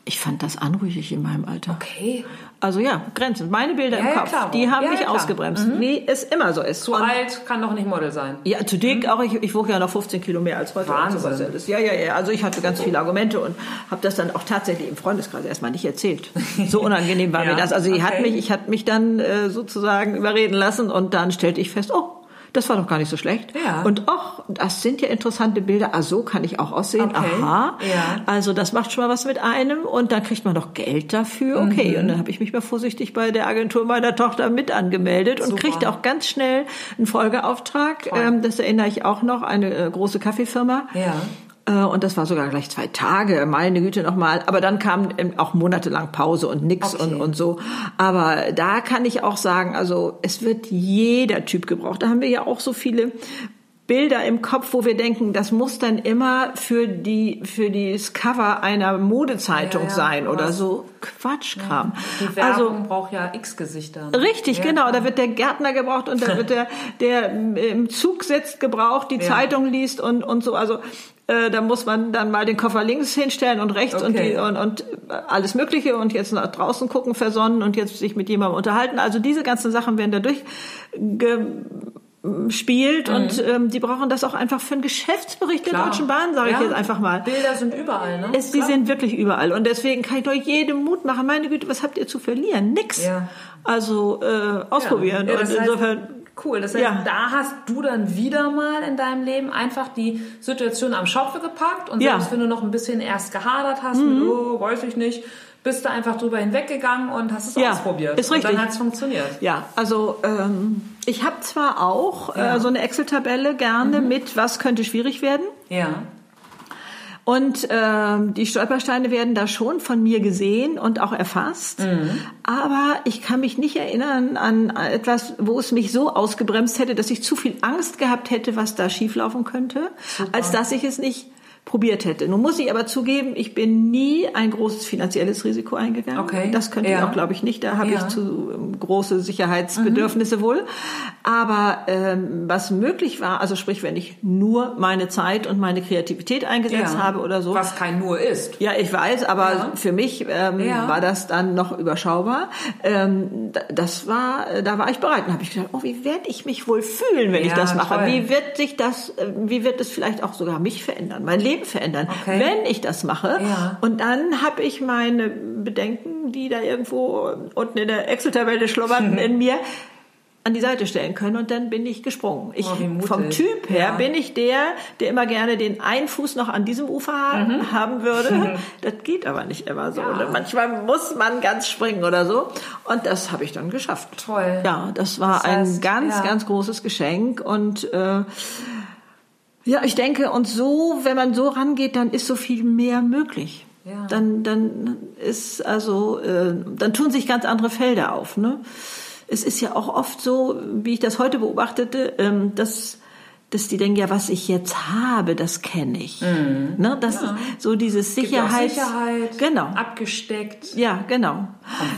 Ich fand das anrüchig in meinem Alter. Okay. Also ja, Grenzen. Meine Bilder ja, im Kopf, ja, die haben ja, mich ausgebremst. Mhm. Wie es immer so ist. Zu und alt kann doch nicht Model sein. Ja, zu dick mhm. auch. Ich, ich wog ja noch 15 Kilo mehr als heute. Wahnsinn. Ja, ja, ja. Also ich hatte ganz viele Argumente und habe das dann auch tatsächlich im Freundeskreis erstmal nicht erzählt. So unangenehm war mir das. Also ich okay. hat mich, ich hat mich dann äh, sozusagen überreden lassen und dann stellte ich fest, oh, das war doch gar nicht so schlecht. Ja. Und ach, das sind ja interessante Bilder. Ah, so kann ich auch aussehen. Okay. Aha. Ja. Also das macht schon mal was mit einem und dann kriegt man doch Geld dafür. Okay. Mhm. Und dann habe ich mich mal vorsichtig bei der Agentur meiner Tochter mit angemeldet und kriegte auch ganz schnell einen Folgeauftrag. Ähm, das erinnere ich auch noch, eine äh, große Kaffeefirma. Ja. Äh, und das war sogar gleich zwei Tage, meine Güte nochmal. Aber dann kam auch monatelang Pause und nix okay. und, und so. Aber da kann ich auch sagen, also es wird jeder Typ gebraucht. Da haben wir ja auch so viele Bilder im Kopf, wo wir denken, das muss dann immer für die für das Cover einer Modezeitung ja, ja, sein oder so Quatschkram. Ja. Die Werbung also, braucht ja X Gesichter. Ne? Richtig, genau. Da wird der Gärtner gebraucht und da wird der der im Zug sitzt gebraucht, die Zeitung liest und und so. Also äh, da muss man dann mal den Koffer links hinstellen und rechts okay. und, die, und, und alles Mögliche und jetzt nach draußen gucken, versonnen und jetzt sich mit jemandem unterhalten. Also diese ganzen Sachen werden dadurch spielt mhm. und ähm, die brauchen das auch einfach für einen Geschäftsbericht Klar. der Deutschen Bahn, sage ja. ich jetzt einfach mal. Bilder sind überall, ne? Es, die sind wirklich überall und deswegen kann ich doch jedem Mut machen. Meine Güte, was habt ihr zu verlieren? Nix. Ja. Also äh, ausprobieren ja. und insofern Cool. Das heißt, ja. da hast du dann wieder mal in deinem Leben einfach die Situation am Schopfe gepackt und selbst wenn du noch ein bisschen erst gehadert hast, mhm. mit, oh, weiß ich nicht, bist du einfach drüber hinweggegangen und hast es ja, ausprobiert. Ist richtig. Und dann hat es funktioniert. Ja, also ähm, ich habe zwar auch äh, ja. äh, so eine Excel-Tabelle gerne mhm. mit, was könnte schwierig werden. Ja. Und ähm, die Stolpersteine werden da schon von mir gesehen und auch erfasst. Mhm. Aber ich kann mich nicht erinnern an etwas, wo es mich so ausgebremst hätte, dass ich zu viel Angst gehabt hätte, was da schieflaufen könnte, Super. als dass ich es nicht probiert hätte. Nun muss ich aber zugeben, ich bin nie ein großes finanzielles Risiko eingegangen. Okay. Das könnte ja. ich auch, glaube ich, nicht. Da habe ja. ich zu ähm, große Sicherheitsbedürfnisse mhm. wohl. Aber ähm, was möglich war, also sprich, wenn ich nur meine Zeit und meine Kreativität eingesetzt ja. habe oder so. Was kein nur ist. Ja, ich weiß, aber für mich ähm, war das dann noch überschaubar. Ähm, das war, da war ich bereit. Und habe ich gedacht, oh, wie werde ich mich wohl fühlen, wenn ich das mache? Toll. Wie wird sich das, äh, wie wird es vielleicht auch sogar mich verändern? Mein Leben verändern, okay. wenn ich das mache. Ja. Und dann habe ich meine Bedenken, die da irgendwo unten in der Excel-Tabelle schlummerten in mir, an die Seite stellen können und dann bin ich gesprungen. Ich, oh, vom Typ her ja. bin ich der, der immer gerne den einen Fuß noch an diesem Ufer mhm. haben würde. Das geht aber nicht immer so. Ja. Manchmal muss man ganz springen oder so. Und das habe ich dann geschafft. Toll. Ja, das war das heißt, ein ganz, ja. ganz großes Geschenk und äh, ja, ich denke, und so, wenn man so rangeht, dann ist so viel mehr möglich. Ja. Dann, dann ist also, äh, dann tun sich ganz andere Felder auf. Ne? Es ist ja auch oft so, wie ich das heute beobachtete, ähm, dass dass die denken, ja, was ich jetzt habe, das kenne ich. Mhm. Ne, das ja. so dieses Sicherheit, Sicherheit, genau, abgesteckt. Ja, genau.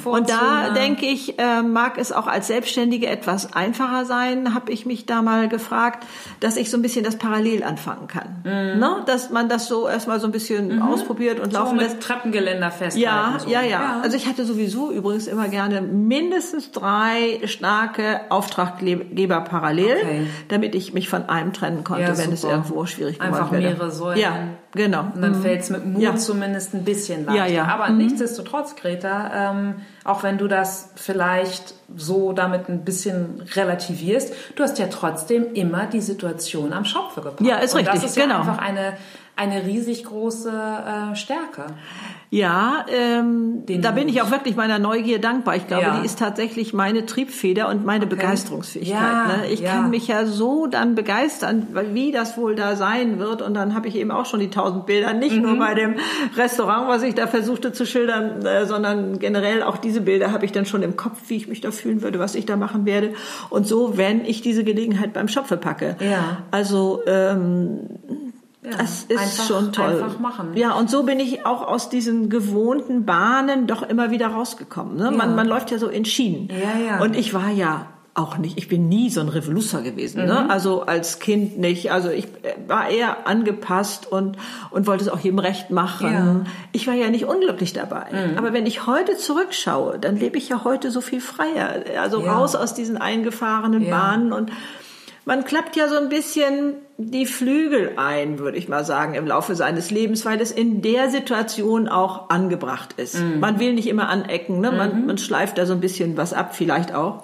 Und da denke ich, äh, mag es auch als Selbstständige etwas einfacher sein, habe ich mich da mal gefragt, dass ich so ein bisschen das parallel anfangen kann. Mhm. Ne? Dass man das so erstmal so ein bisschen mhm. ausprobiert und so laufen lässt. Treppengeländer festhalten. Ja, so. ja, ja, ja. Also ich hatte sowieso übrigens immer gerne mindestens drei starke Auftraggeber parallel, okay. damit ich mich von einem einem trennen konnte, ja, wenn es irgendwo schwierig geworden Einfach wäre. mehrere Säulen. Ja, genau. Und dann mhm. fällt es mit Mut ja. zumindest ein bisschen leichter. Ja, ja. Aber mhm. nichtsdestotrotz, Greta, ähm, auch wenn du das vielleicht so damit ein bisschen relativierst, du hast ja trotzdem immer die Situation am Schopfe gebracht. Ja, ist richtig. Und das ist genau. ja einfach eine, eine riesig große äh, Stärke. Ja, ähm, da bin ich auch wirklich meiner Neugier dankbar. Ich glaube, ja. die ist tatsächlich meine Triebfeder und meine okay. Begeisterungsfähigkeit. Ja, ne? Ich ja. kann mich ja so dann begeistern, wie das wohl da sein wird. Und dann habe ich eben auch schon die tausend Bilder, nicht mhm. nur bei dem Restaurant, was ich da versuchte zu schildern, äh, sondern generell auch diese Bilder habe ich dann schon im Kopf, wie ich mich da fühlen würde, was ich da machen werde. Und so, wenn ich diese Gelegenheit beim Schopfe packe. Ja. Also ähm, ja, das ist einfach, schon toll. Einfach machen. Ja, und so bin ich auch aus diesen gewohnten Bahnen doch immer wieder rausgekommen. Ne? Ja. Man, man läuft ja so in Schienen. Ja, ja. Und ich war ja auch nicht, ich bin nie so ein Revoluzer gewesen, ne? mhm. ne? also als Kind nicht. Also ich war eher angepasst und, und wollte es auch jedem recht machen. Ja. Ich war ja nicht unglücklich dabei. Mhm. Aber wenn ich heute zurückschaue, dann lebe ich ja heute so viel freier. Also ja. raus aus diesen eingefahrenen ja. Bahnen und man klappt ja so ein bisschen die Flügel ein, würde ich mal sagen, im Laufe seines Lebens, weil es in der Situation auch angebracht ist. Mhm. Man will nicht immer anecken, ne? man, mhm. man schleift da so ein bisschen was ab, vielleicht auch.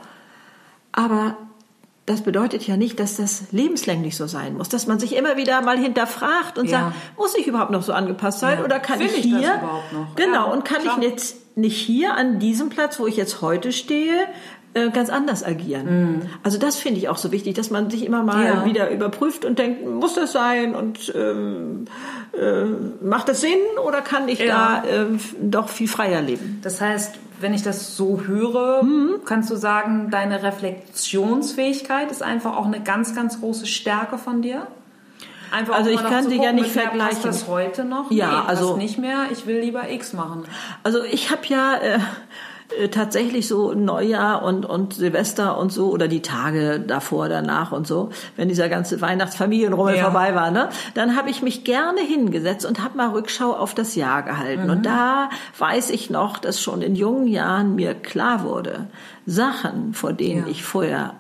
Aber das bedeutet ja nicht, dass das lebenslänglich so sein muss, dass man sich immer wieder mal hinterfragt und ja. sagt, muss ich überhaupt noch so angepasst sein ja. oder kann ich hier das überhaupt noch? genau ja, und kann klar. ich jetzt nicht hier an diesem Platz, wo ich jetzt heute stehe, ganz anders agieren. Mhm. Also das finde ich auch so wichtig, dass man sich immer mal ja. wieder überprüft und denkt, muss das sein und ähm, äh, macht das Sinn oder kann ich ja. da äh, doch viel freier leben? Das heißt, wenn ich das so höre, mhm. kannst du sagen, deine Reflexionsfähigkeit ist einfach auch eine ganz, ganz große Stärke von dir? Einfach also ich kann sie ja nicht vergleichen. Passt das heute noch? Ja, nee, also nicht mehr. Ich will lieber X machen. Also ich habe ja äh, äh, tatsächlich so Neujahr und, und Silvester und so oder die Tage davor, danach und so, wenn dieser ganze Weihnachtsfamilienrummel ja. vorbei war, ne, dann habe ich mich gerne hingesetzt und habe mal Rückschau auf das Jahr gehalten. Mhm. Und da weiß ich noch, dass schon in jungen Jahren mir klar wurde, Sachen, vor denen ja. ich vorher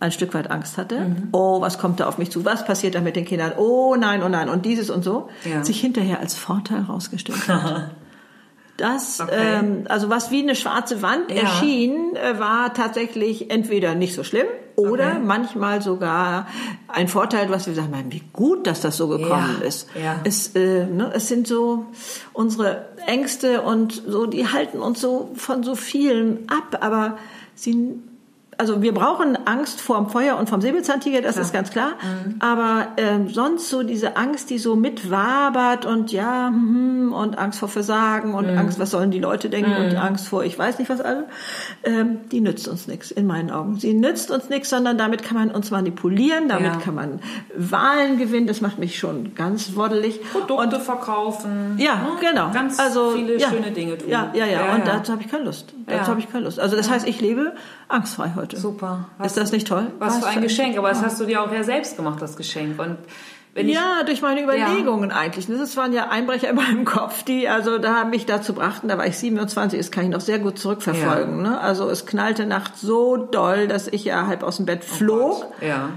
ein Stück weit Angst hatte. Mhm. Oh, was kommt da auf mich zu? Was passiert da mit den Kindern? Oh nein, oh nein. Und dieses und so, ja. sich hinterher als Vorteil rausgestellt hat. Das, okay. ähm, also was wie eine schwarze Wand ja. erschien, äh, war tatsächlich entweder nicht so schlimm oder okay. manchmal sogar ein Vorteil, was wir sagen, wie gut, dass das so gekommen ja. ist. Ja. Es, äh, ne, es sind so unsere Ängste und so, die halten uns so von so vielen ab, aber sie also wir brauchen Angst vor dem Feuer und vom Säbelzahntiger, das klar. ist ganz klar. Mhm. Aber ähm, sonst so diese Angst, die so mitwabert und ja, hm, und Angst vor Versagen und mhm. Angst, was sollen die Leute denken mhm. und Angst vor, ich weiß nicht was alles, ähm, die nützt uns nichts in meinen Augen. Sie nützt uns nichts, sondern damit kann man uns manipulieren, damit ja. kann man Wahlen gewinnen. Das macht mich schon ganz woddelig. Produkte und, verkaufen. Ja, ne? genau. Ganz also, viele ja, schöne Dinge tun. Ja, ja, ja. ja und dazu habe ich keine Lust. Dazu habe ich keine Lust. Also das heißt, ich lebe angstfrei heute. Super. Was, ist das nicht toll? Was, was für ein Geschenk, aber das hast du dir auch ja selbst gemacht, das Geschenk. Und wenn ja, durch meine Überlegungen ja. eigentlich. Das waren ja Einbrecher in meinem Kopf, die also da mich dazu brachten, da war ich 27, das kann ich noch sehr gut zurückverfolgen. Ja. Ne? Also es knallte nachts so doll, dass ich ja halb aus dem Bett oh flog. Oh ja.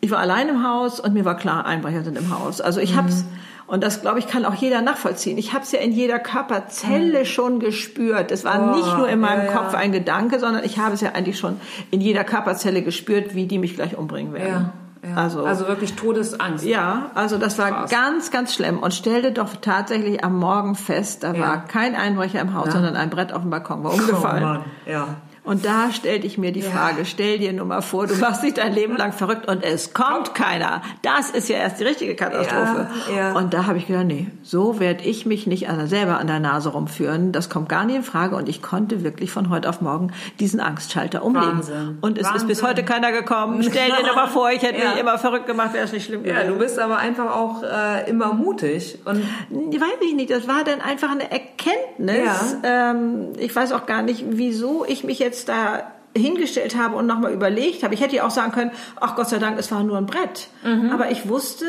Ich war allein im Haus und mir war klar, Einbrecher sind im Haus. Also ich mhm. hab's und das, glaube ich, kann auch jeder nachvollziehen. Ich habe es ja in jeder Körperzelle mhm. schon gespürt. Es war oh, nicht nur in meinem ja, Kopf ein Gedanke, sondern ich habe es ja eigentlich schon in jeder Körperzelle gespürt, wie die mich gleich umbringen werden. Ja, ja. Also, also wirklich Todesangst. Ja, also das war Krass. ganz, ganz schlimm. Und stellte doch tatsächlich am Morgen fest, da war kein Einbrecher im Haus, sondern ein Brett auf dem Balkon war umgefallen. Oh Mann. Ja. Und da stellte ich mir die ja. Frage, stell dir nur mal vor, du machst dich dein Leben lang verrückt und es kommt keiner. Das ist ja erst die richtige Katastrophe. Ja, ja. Und da habe ich gedacht, nee, so werde ich mich nicht an, selber an der Nase rumführen. Das kommt gar nicht in Frage. Und ich konnte wirklich von heute auf morgen diesen Angstschalter umlegen. Wahnsinn. Und es Wahnsinn. ist bis heute keiner gekommen. Stell dir nur mal vor, ich hätte mich immer verrückt gemacht, wäre es nicht schlimm gewesen. Ja, du bist aber einfach auch äh, immer mutig. Und weiß ich nicht, das war dann einfach eine Erkenntnis. Ähm, ich weiß auch gar nicht, wieso ich mich jetzt da hingestellt habe und nochmal überlegt habe. Ich hätte ja auch sagen können, ach Gott sei Dank, es war nur ein Brett. Mhm. Aber ich wusste,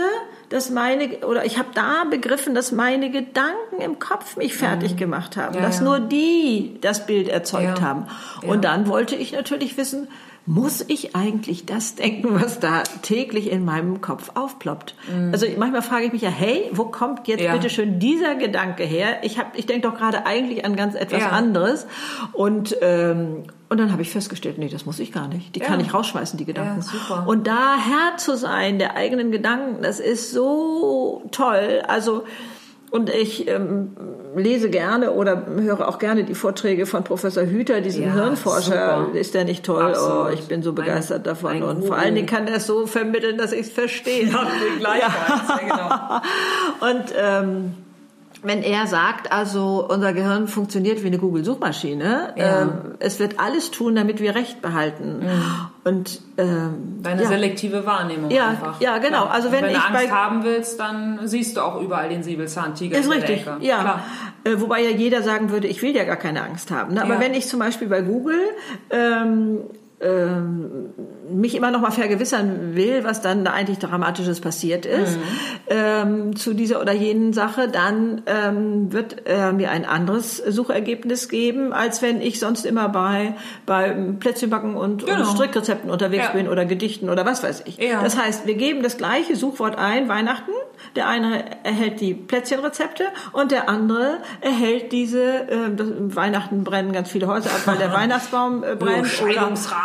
dass meine, oder ich habe da begriffen, dass meine Gedanken im Kopf mich fertig mhm. gemacht haben, ja, dass ja. nur die das Bild erzeugt ja. haben. Und dann wollte ich natürlich wissen, muss ich eigentlich das denken, was da täglich in meinem Kopf aufploppt? Mhm. Also manchmal frage ich mich ja, hey, wo kommt jetzt ja. bitte schön dieser Gedanke her? Ich habe, ich denke doch gerade eigentlich an ganz etwas ja. anderes. Und ähm, und dann habe ich festgestellt, nee, das muss ich gar nicht. Die ja. kann ich rausschmeißen, die Gedanken. Ja, und da Herr zu sein der eigenen Gedanken, das ist so toll. Also und ich ähm, lese gerne oder höre auch gerne die Vorträge von Professor Hüter, diesem ja, Hirnforscher. Super. Ist der nicht toll? Absolut. Oh, ich bin so begeistert ein, davon. Ein und vor allen Dingen kann er es so vermitteln, dass ich es verstehe. Ja, ja. genau. Und ähm, wenn er sagt, also unser Gehirn funktioniert wie eine Google-Suchmaschine, ja. ähm, es wird alles tun, damit wir Recht behalten. Mhm. Und ähm, deine ja. selektive Wahrnehmung ja, einfach. Ja, genau. Klar. Also wenn, wenn du Angst haben willst, dann siehst du auch überall den Säbelzahntiger. Ist richtig. Ja. Äh, wobei ja jeder sagen würde, ich will ja gar keine Angst haben. Ne? Aber wenn ich zum Beispiel bei Google ähm, mich immer noch mal vergewissern will, was dann da eigentlich Dramatisches passiert ist mhm. ähm, zu dieser oder jenen Sache, dann ähm, wird er mir ein anderes Suchergebnis geben, als wenn ich sonst immer bei bei Plätzchenbacken und, genau. und Strickrezepten unterwegs ja. bin oder Gedichten oder was weiß ich. Ja. Das heißt, wir geben das gleiche Suchwort ein, Weihnachten. Der eine erhält die Plätzchenrezepte und der andere erhält diese äh, Weihnachten brennen ganz viele Häuser ab, weil der Weihnachtsbaum äh, brennt. Oh, oder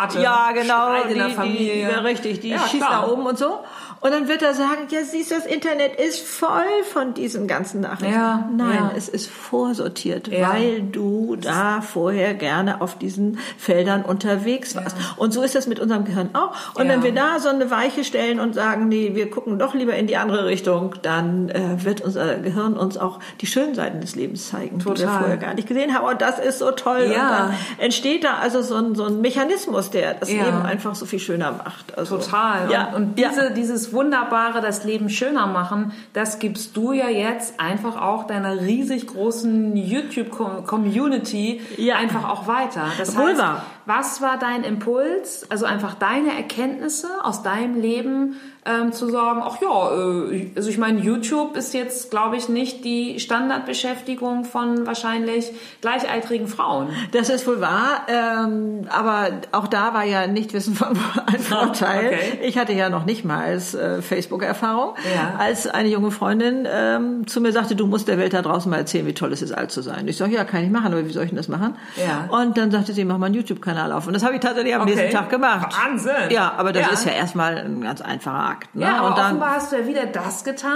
Rate. Ja, genau. Streit in der Familie. Die, ja, richtig, die ja, schießt klar. da oben und so. Und dann wird er sagen, ja, siehst du, das Internet ist voll von diesen ganzen Nachrichten. Ja, Nein, ja. es ist vorsortiert, ja. weil du da vorher gerne auf diesen Feldern unterwegs warst. Und so ist das mit unserem Gehirn auch. Und wenn wir da so eine Weiche stellen und sagen, nee, wir gucken doch lieber in die andere Richtung, dann äh, wird unser Gehirn uns auch die schönen Seiten des Lebens zeigen, Total. die wir vorher gar nicht gesehen haben. Und das ist so toll. Ja. Und dann entsteht da also so ein, so ein Mechanismus, der das Leben einfach so viel schöner macht. Also, Total. Ja. Und, und diese, dieses Wunderbare, das Leben schöner machen, das gibst du ja jetzt einfach auch deiner riesig großen YouTube-Community ja. einfach auch weiter. Das heißt, was war dein Impuls? Also einfach deine Erkenntnisse aus deinem Leben ähm, zu sagen, ach ja, äh, also ich meine, YouTube ist jetzt, glaube ich, nicht die Standardbeschäftigung von wahrscheinlich gleichaltrigen Frauen. Das ist wohl wahr, ähm, aber auch da war ja Nichtwissen von ein Vorteil. Okay. Ich hatte ja noch nicht mal äh, Facebook-Erfahrung, ja. als eine junge Freundin ähm, zu mir sagte, du musst der Welt da draußen mal erzählen, wie toll es ist, alt zu sein. Ich sage, ja, kann ich machen, aber wie soll ich denn das machen? Ja. Und dann sagte sie, mach mal einen YouTube-Kanal auf. Und das habe ich tatsächlich am okay. nächsten Tag gemacht. Wahnsinn! Ja, aber das ja. ist ja erstmal ein ganz einfacher Akt. Ne? Ja, aber und dann, offenbar hast du ja wieder das getan.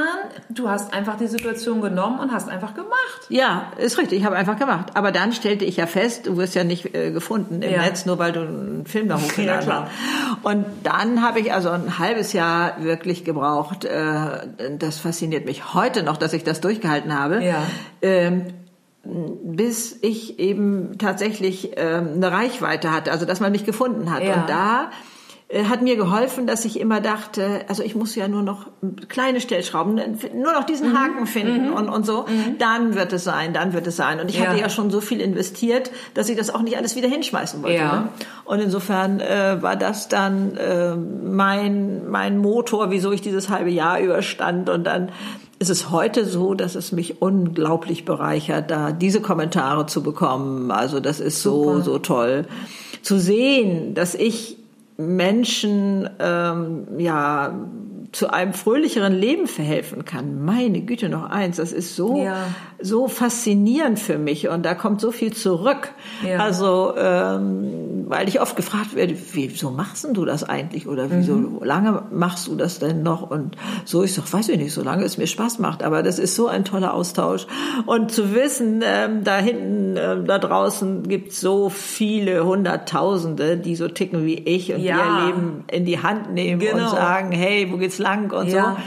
Du hast einfach die Situation genommen und hast einfach gemacht. Ja, ist richtig. Ich habe einfach gemacht. Aber dann stellte ich ja fest, du wirst ja nicht äh, gefunden im ja. Netz, nur weil du einen Film da hochgeladen ja, hast. Und dann habe ich also ein halbes Jahr wirklich gebraucht. Äh, das fasziniert mich heute noch, dass ich das durchgehalten habe. Ja. Ähm, bis ich eben tatsächlich ähm, eine Reichweite hatte, also dass man mich gefunden hat. Ja. Und da äh, hat mir geholfen, dass ich immer dachte, also ich muss ja nur noch kleine Stellschrauben, nur noch diesen mhm. Haken finden mhm. und, und so, mhm. dann wird es sein, dann wird es sein. Und ich ja. hatte ja schon so viel investiert, dass ich das auch nicht alles wieder hinschmeißen wollte. Ja. Ne? Und insofern äh, war das dann äh, mein, mein Motor, wieso ich dieses halbe Jahr überstand und dann ist es heute so, dass es mich unglaublich bereichert, da diese Kommentare zu bekommen. Also das ist so, Super. so toll. Zu sehen, dass ich Menschen ähm, ja zu einem fröhlicheren Leben verhelfen kann. Meine Güte, noch eins, das ist so, ja. So faszinierend für mich und da kommt so viel zurück. Ja. Also, ähm, weil ich oft gefragt werde, wieso machst du das eigentlich oder wieso mhm. lange machst du das denn noch? Und so, ich sag, weiß ich nicht, so lange es mir Spaß macht, aber das ist so ein toller Austausch. Und zu wissen, ähm, da hinten, äh, da draußen gibt es so viele Hunderttausende, die so ticken wie ich und ja. ihr Leben in die Hand nehmen genau. und sagen, hey, wo geht's lang und ja. so.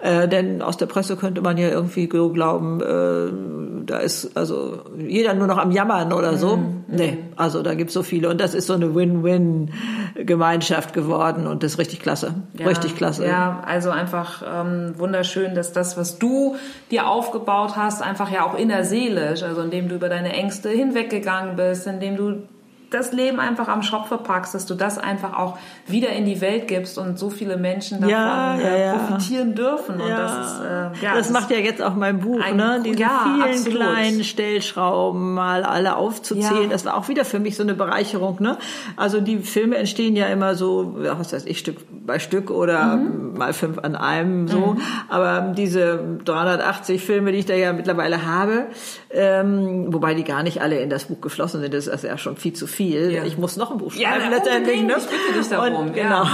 Äh, denn aus der Presse könnte man ja irgendwie so glauben, äh, da ist also jeder nur noch am Jammern oder so. Mm, nee, also da gibt's so viele und das ist so eine Win-Win-Gemeinschaft geworden und das ist richtig klasse, ja, richtig klasse. Ja, also einfach ähm, wunderschön, dass das, was du dir aufgebaut hast, einfach ja auch innerseelisch, also indem du über deine Ängste hinweggegangen bist, indem du das Leben einfach am Schopf verpackst, dass du das einfach auch wieder in die Welt gibst und so viele Menschen davon ja, ja, äh, profitieren dürfen. Und das ist, äh, ja, das macht ja jetzt auch mein Buch, ein, ne? Diese vielen absolut. kleinen Stellschrauben mal alle aufzuzählen. Das war auch wieder für mich so eine Bereicherung, ne? Also die Filme entstehen ja immer so, was weiß ich, Stück bei Stück oder mhm. mal fünf an einem so. Mhm. Aber diese 380 Filme, die ich da ja mittlerweile habe, ähm, wobei die gar nicht alle in das Buch geflossen sind, das ist ja schon viel zu viel viel. Ja. Ich muss noch ein Buch schreiben ja, letztendlich. Ne? Ich bitte dich darum. Und, genau.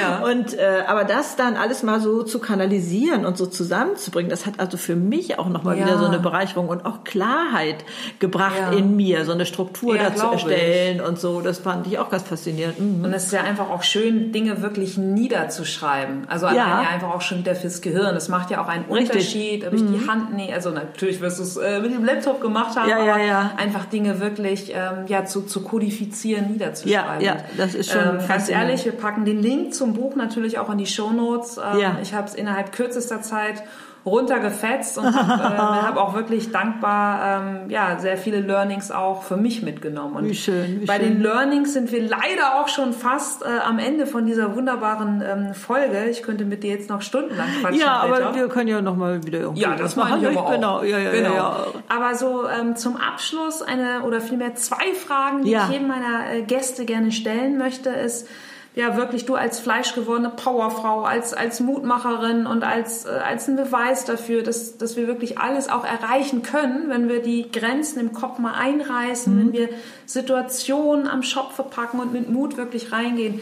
Ja. Und äh, aber das dann alles mal so zu kanalisieren und so zusammenzubringen, das hat also für mich auch nochmal ja. wieder so eine Bereicherung und auch Klarheit gebracht in mir, so eine Struktur ja, dazu erstellen ich. und so. Das fand ich auch ganz faszinierend. Mhm. Und es ist ja einfach auch schön, Dinge wirklich niederzuschreiben. Also ja. ja einfach auch schon wieder fürs Gehirn. Das macht ja auch einen Richtig. Unterschied, ob ich mhm. die Hand nehme. Also natürlich wirst du es äh, mit dem Laptop gemacht haben, ja, ja, ja. einfach Dinge wirklich ähm, ja zu, zu kodifizieren, niederzuschreiben. Ja, ja, das ist schon ähm, ganz ehrlich. Wir packen den Link zum Buch natürlich auch in die Show Notes. Ähm, ja. Ich habe es innerhalb kürzester Zeit runtergefetzt und habe äh, hab auch wirklich dankbar ähm, ja sehr viele Learnings auch für mich mitgenommen. Und wie schön, wie bei schön. den Learnings sind wir leider auch schon fast äh, am Ende von dieser wunderbaren ähm, Folge. Ich könnte mit dir jetzt noch stundenlang quatschen. Ja, aber Alter. wir können ja noch mal wieder irgendwie ja, das machen wir aber auch. Genau, ja, ja, genau. Ja. Aber so ähm, zum Abschluss eine oder vielmehr zwei Fragen, die ich jedem meiner äh, Gäste gerne stellen möchte, ist ja wirklich du als fleischgewordene Powerfrau, als, als Mutmacherin und als, äh, als ein Beweis dafür, dass, dass wir wirklich alles auch erreichen können, wenn wir die Grenzen im Kopf mal einreißen, mhm. wenn wir Situationen am Schopfe packen und mit Mut wirklich reingehen.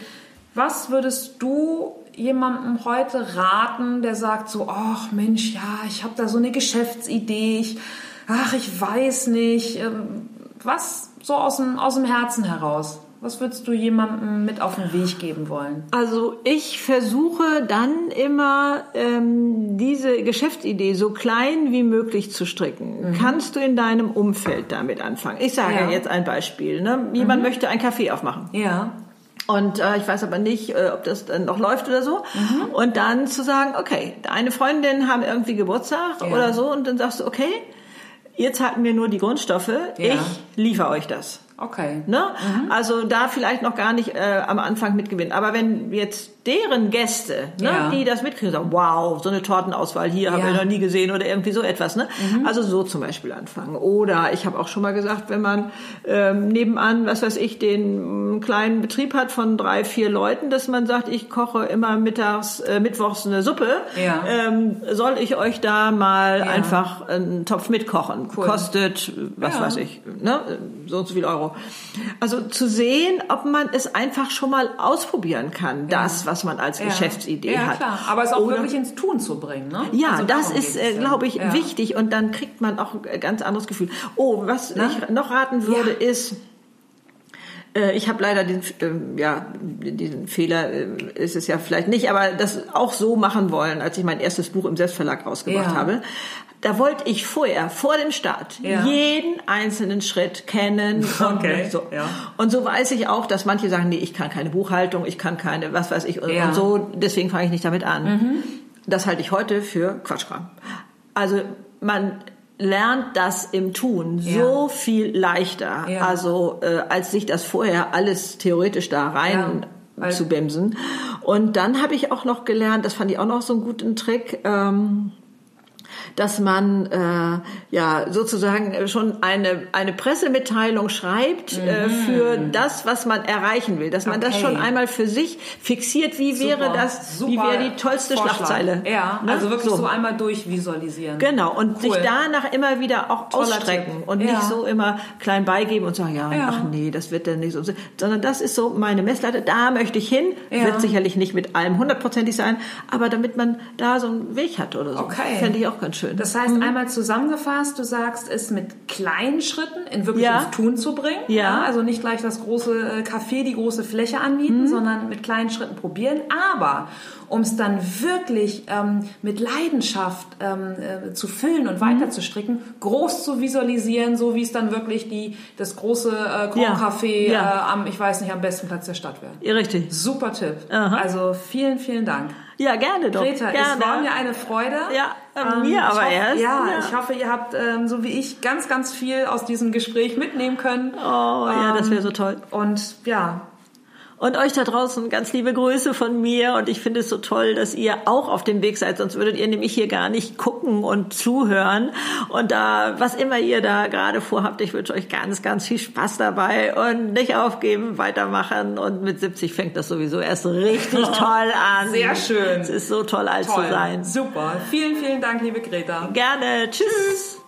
Was würdest du jemandem heute raten, der sagt so, ach Mensch, ja, ich habe da so eine Geschäftsidee, ich, ach, ich weiß nicht, ähm, was so aus dem, aus dem Herzen heraus? Was würdest du jemandem mit auf den Weg geben wollen? Also ich versuche dann immer ähm, diese Geschäftsidee so klein wie möglich zu stricken. Mhm. Kannst du in deinem Umfeld damit anfangen? Ich sage ja. jetzt ein Beispiel. Ne? Jemand mhm. möchte ein Café aufmachen. Ja. Und äh, ich weiß aber nicht, äh, ob das dann noch läuft oder so. Mhm. Und dann zu sagen, okay, deine Freundinnen haben irgendwie Geburtstag ja. oder so und dann sagst du, okay, ihr zahlt mir nur die Grundstoffe, ja. ich liefere euch das. Okay. Ne? Mhm. Also da vielleicht noch gar nicht äh, am Anfang mitgewinnen. Aber wenn jetzt deren Gäste, ne, ja. die das mitkriegen, sagen, wow, so eine Tortenauswahl hier ja. haben wir noch nie gesehen oder irgendwie so etwas. Ne? Mhm. Also so zum Beispiel anfangen. Oder ich habe auch schon mal gesagt, wenn man ähm, nebenan, was weiß ich, den kleinen Betrieb hat von drei, vier Leuten, dass man sagt, ich koche immer mittags, äh, mittwochs eine Suppe, ja. ähm, soll ich euch da mal ja. einfach einen Topf mitkochen? Cool. Kostet, was weiß ich, ne? so und so viel Euro. Also zu sehen, ob man es einfach schon mal ausprobieren kann, das, was was man als ja. Geschäftsidee ja, hat. Klar. Aber es auch Oder, wirklich ins Tun zu bringen. Ne? Ja, also das ist, äh, glaube ich, wichtig und dann kriegt man auch ein ganz anderes Gefühl. Oh, was Na? ich noch raten würde, ist, ich habe leider den, äh, ja, diesen Fehler äh, ist es ja vielleicht nicht, aber das auch so machen wollen, als ich mein erstes Buch im Selbstverlag rausgebracht ja. habe. Da wollte ich vorher, vor dem Start, ja. jeden einzelnen Schritt kennen. Okay. Und so. Ja. und so weiß ich auch, dass manche sagen, nee, ich kann keine Buchhaltung, ich kann keine, was weiß ich, und, und so, deswegen fange ich nicht damit an. Mhm. Das halte ich heute für Quatschkram. Also man lernt das im Tun ja. so viel leichter, ja. also äh, als sich das vorher alles theoretisch da rein ja, zu bimsen. Und dann habe ich auch noch gelernt, das fand ich auch noch so einen guten Trick. Ähm, dass man äh, ja sozusagen schon eine eine Pressemitteilung schreibt mhm. äh, für das, was man erreichen will, dass man okay. das schon einmal für sich fixiert. Wie Super. wäre das? Wie wäre die tollste Vorschlag. Schlagzeile? Ja, ne? also wirklich so. so. einmal durchvisualisieren. Genau und cool. sich danach immer wieder auch Toller ausstrecken Tipp. und ja. nicht so immer klein beigeben und sagen, ja, ja, ach nee, das wird dann nicht so, sondern das ist so meine Messlatte. Da möchte ich hin. Ja. Wird sicherlich nicht mit allem hundertprozentig sein, aber damit man da so einen Weg hat oder so. Okay. Fände ich auch ganz schön. Das heißt, mhm. einmal zusammengefasst, du sagst, es mit kleinen Schritten in wirklich ja. ins Tun zu bringen. Ja. ja. Also nicht gleich das große äh, Café, die große Fläche anbieten, mhm. sondern mit kleinen Schritten probieren. Aber um es dann wirklich ähm, mit Leidenschaft ähm, äh, zu füllen und mhm. weiter zu stricken, groß zu visualisieren, so wie es dann wirklich die, das große äh, Café ja. ja. Äh, am, ich weiß nicht, am besten Platz der Stadt wäre. Ja, richtig. Super Tipp. Aha. Also vielen, vielen Dank. Ja, gerne doch. Greta, gerne. es war mir eine Freude. Ja, ähm, mir aber hoffe, erst. Ja, ja, ich hoffe, ihr habt, ähm, so wie ich, ganz, ganz viel aus diesem Gespräch mitnehmen können. Oh, ja, das wäre so toll. Und ja, und euch da draußen ganz liebe Grüße von mir. Und ich finde es so toll, dass ihr auch auf dem Weg seid. Sonst würdet ihr nämlich hier gar nicht gucken und zuhören. Und da, was immer ihr da gerade vorhabt, ich wünsche euch ganz, ganz viel Spaß dabei und nicht aufgeben, weitermachen. Und mit 70 fängt das sowieso erst richtig toll an. Sehr schön. Es ist so toll, alt toll. zu sein. Super. Vielen, vielen Dank, liebe Greta. Gerne. Tschüss.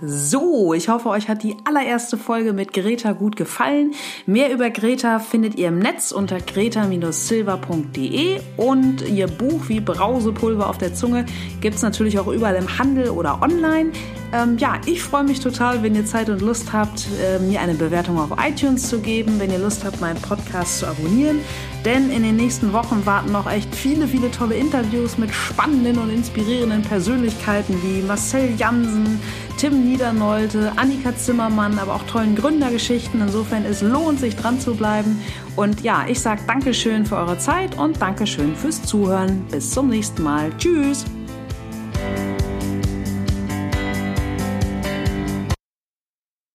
So, ich hoffe, euch hat die allererste Folge mit Greta gut gefallen. Mehr über Greta findet ihr im Netz unter greta-silver.de und ihr Buch wie Brausepulver auf der Zunge gibt es natürlich auch überall im Handel oder online. Ähm, ja, ich freue mich total, wenn ihr Zeit und Lust habt, äh, mir eine Bewertung auf iTunes zu geben, wenn ihr Lust habt, meinen Podcast zu abonnieren. Denn in den nächsten Wochen warten noch echt viele, viele tolle Interviews mit spannenden und inspirierenden Persönlichkeiten wie Marcel Jansen, Tim Niedernolte, Annika Zimmermann, aber auch tollen Gründergeschichten. Insofern es lohnt sich dran zu bleiben. Und ja, ich sage Dankeschön für eure Zeit und Dankeschön fürs Zuhören. Bis zum nächsten Mal. Tschüss.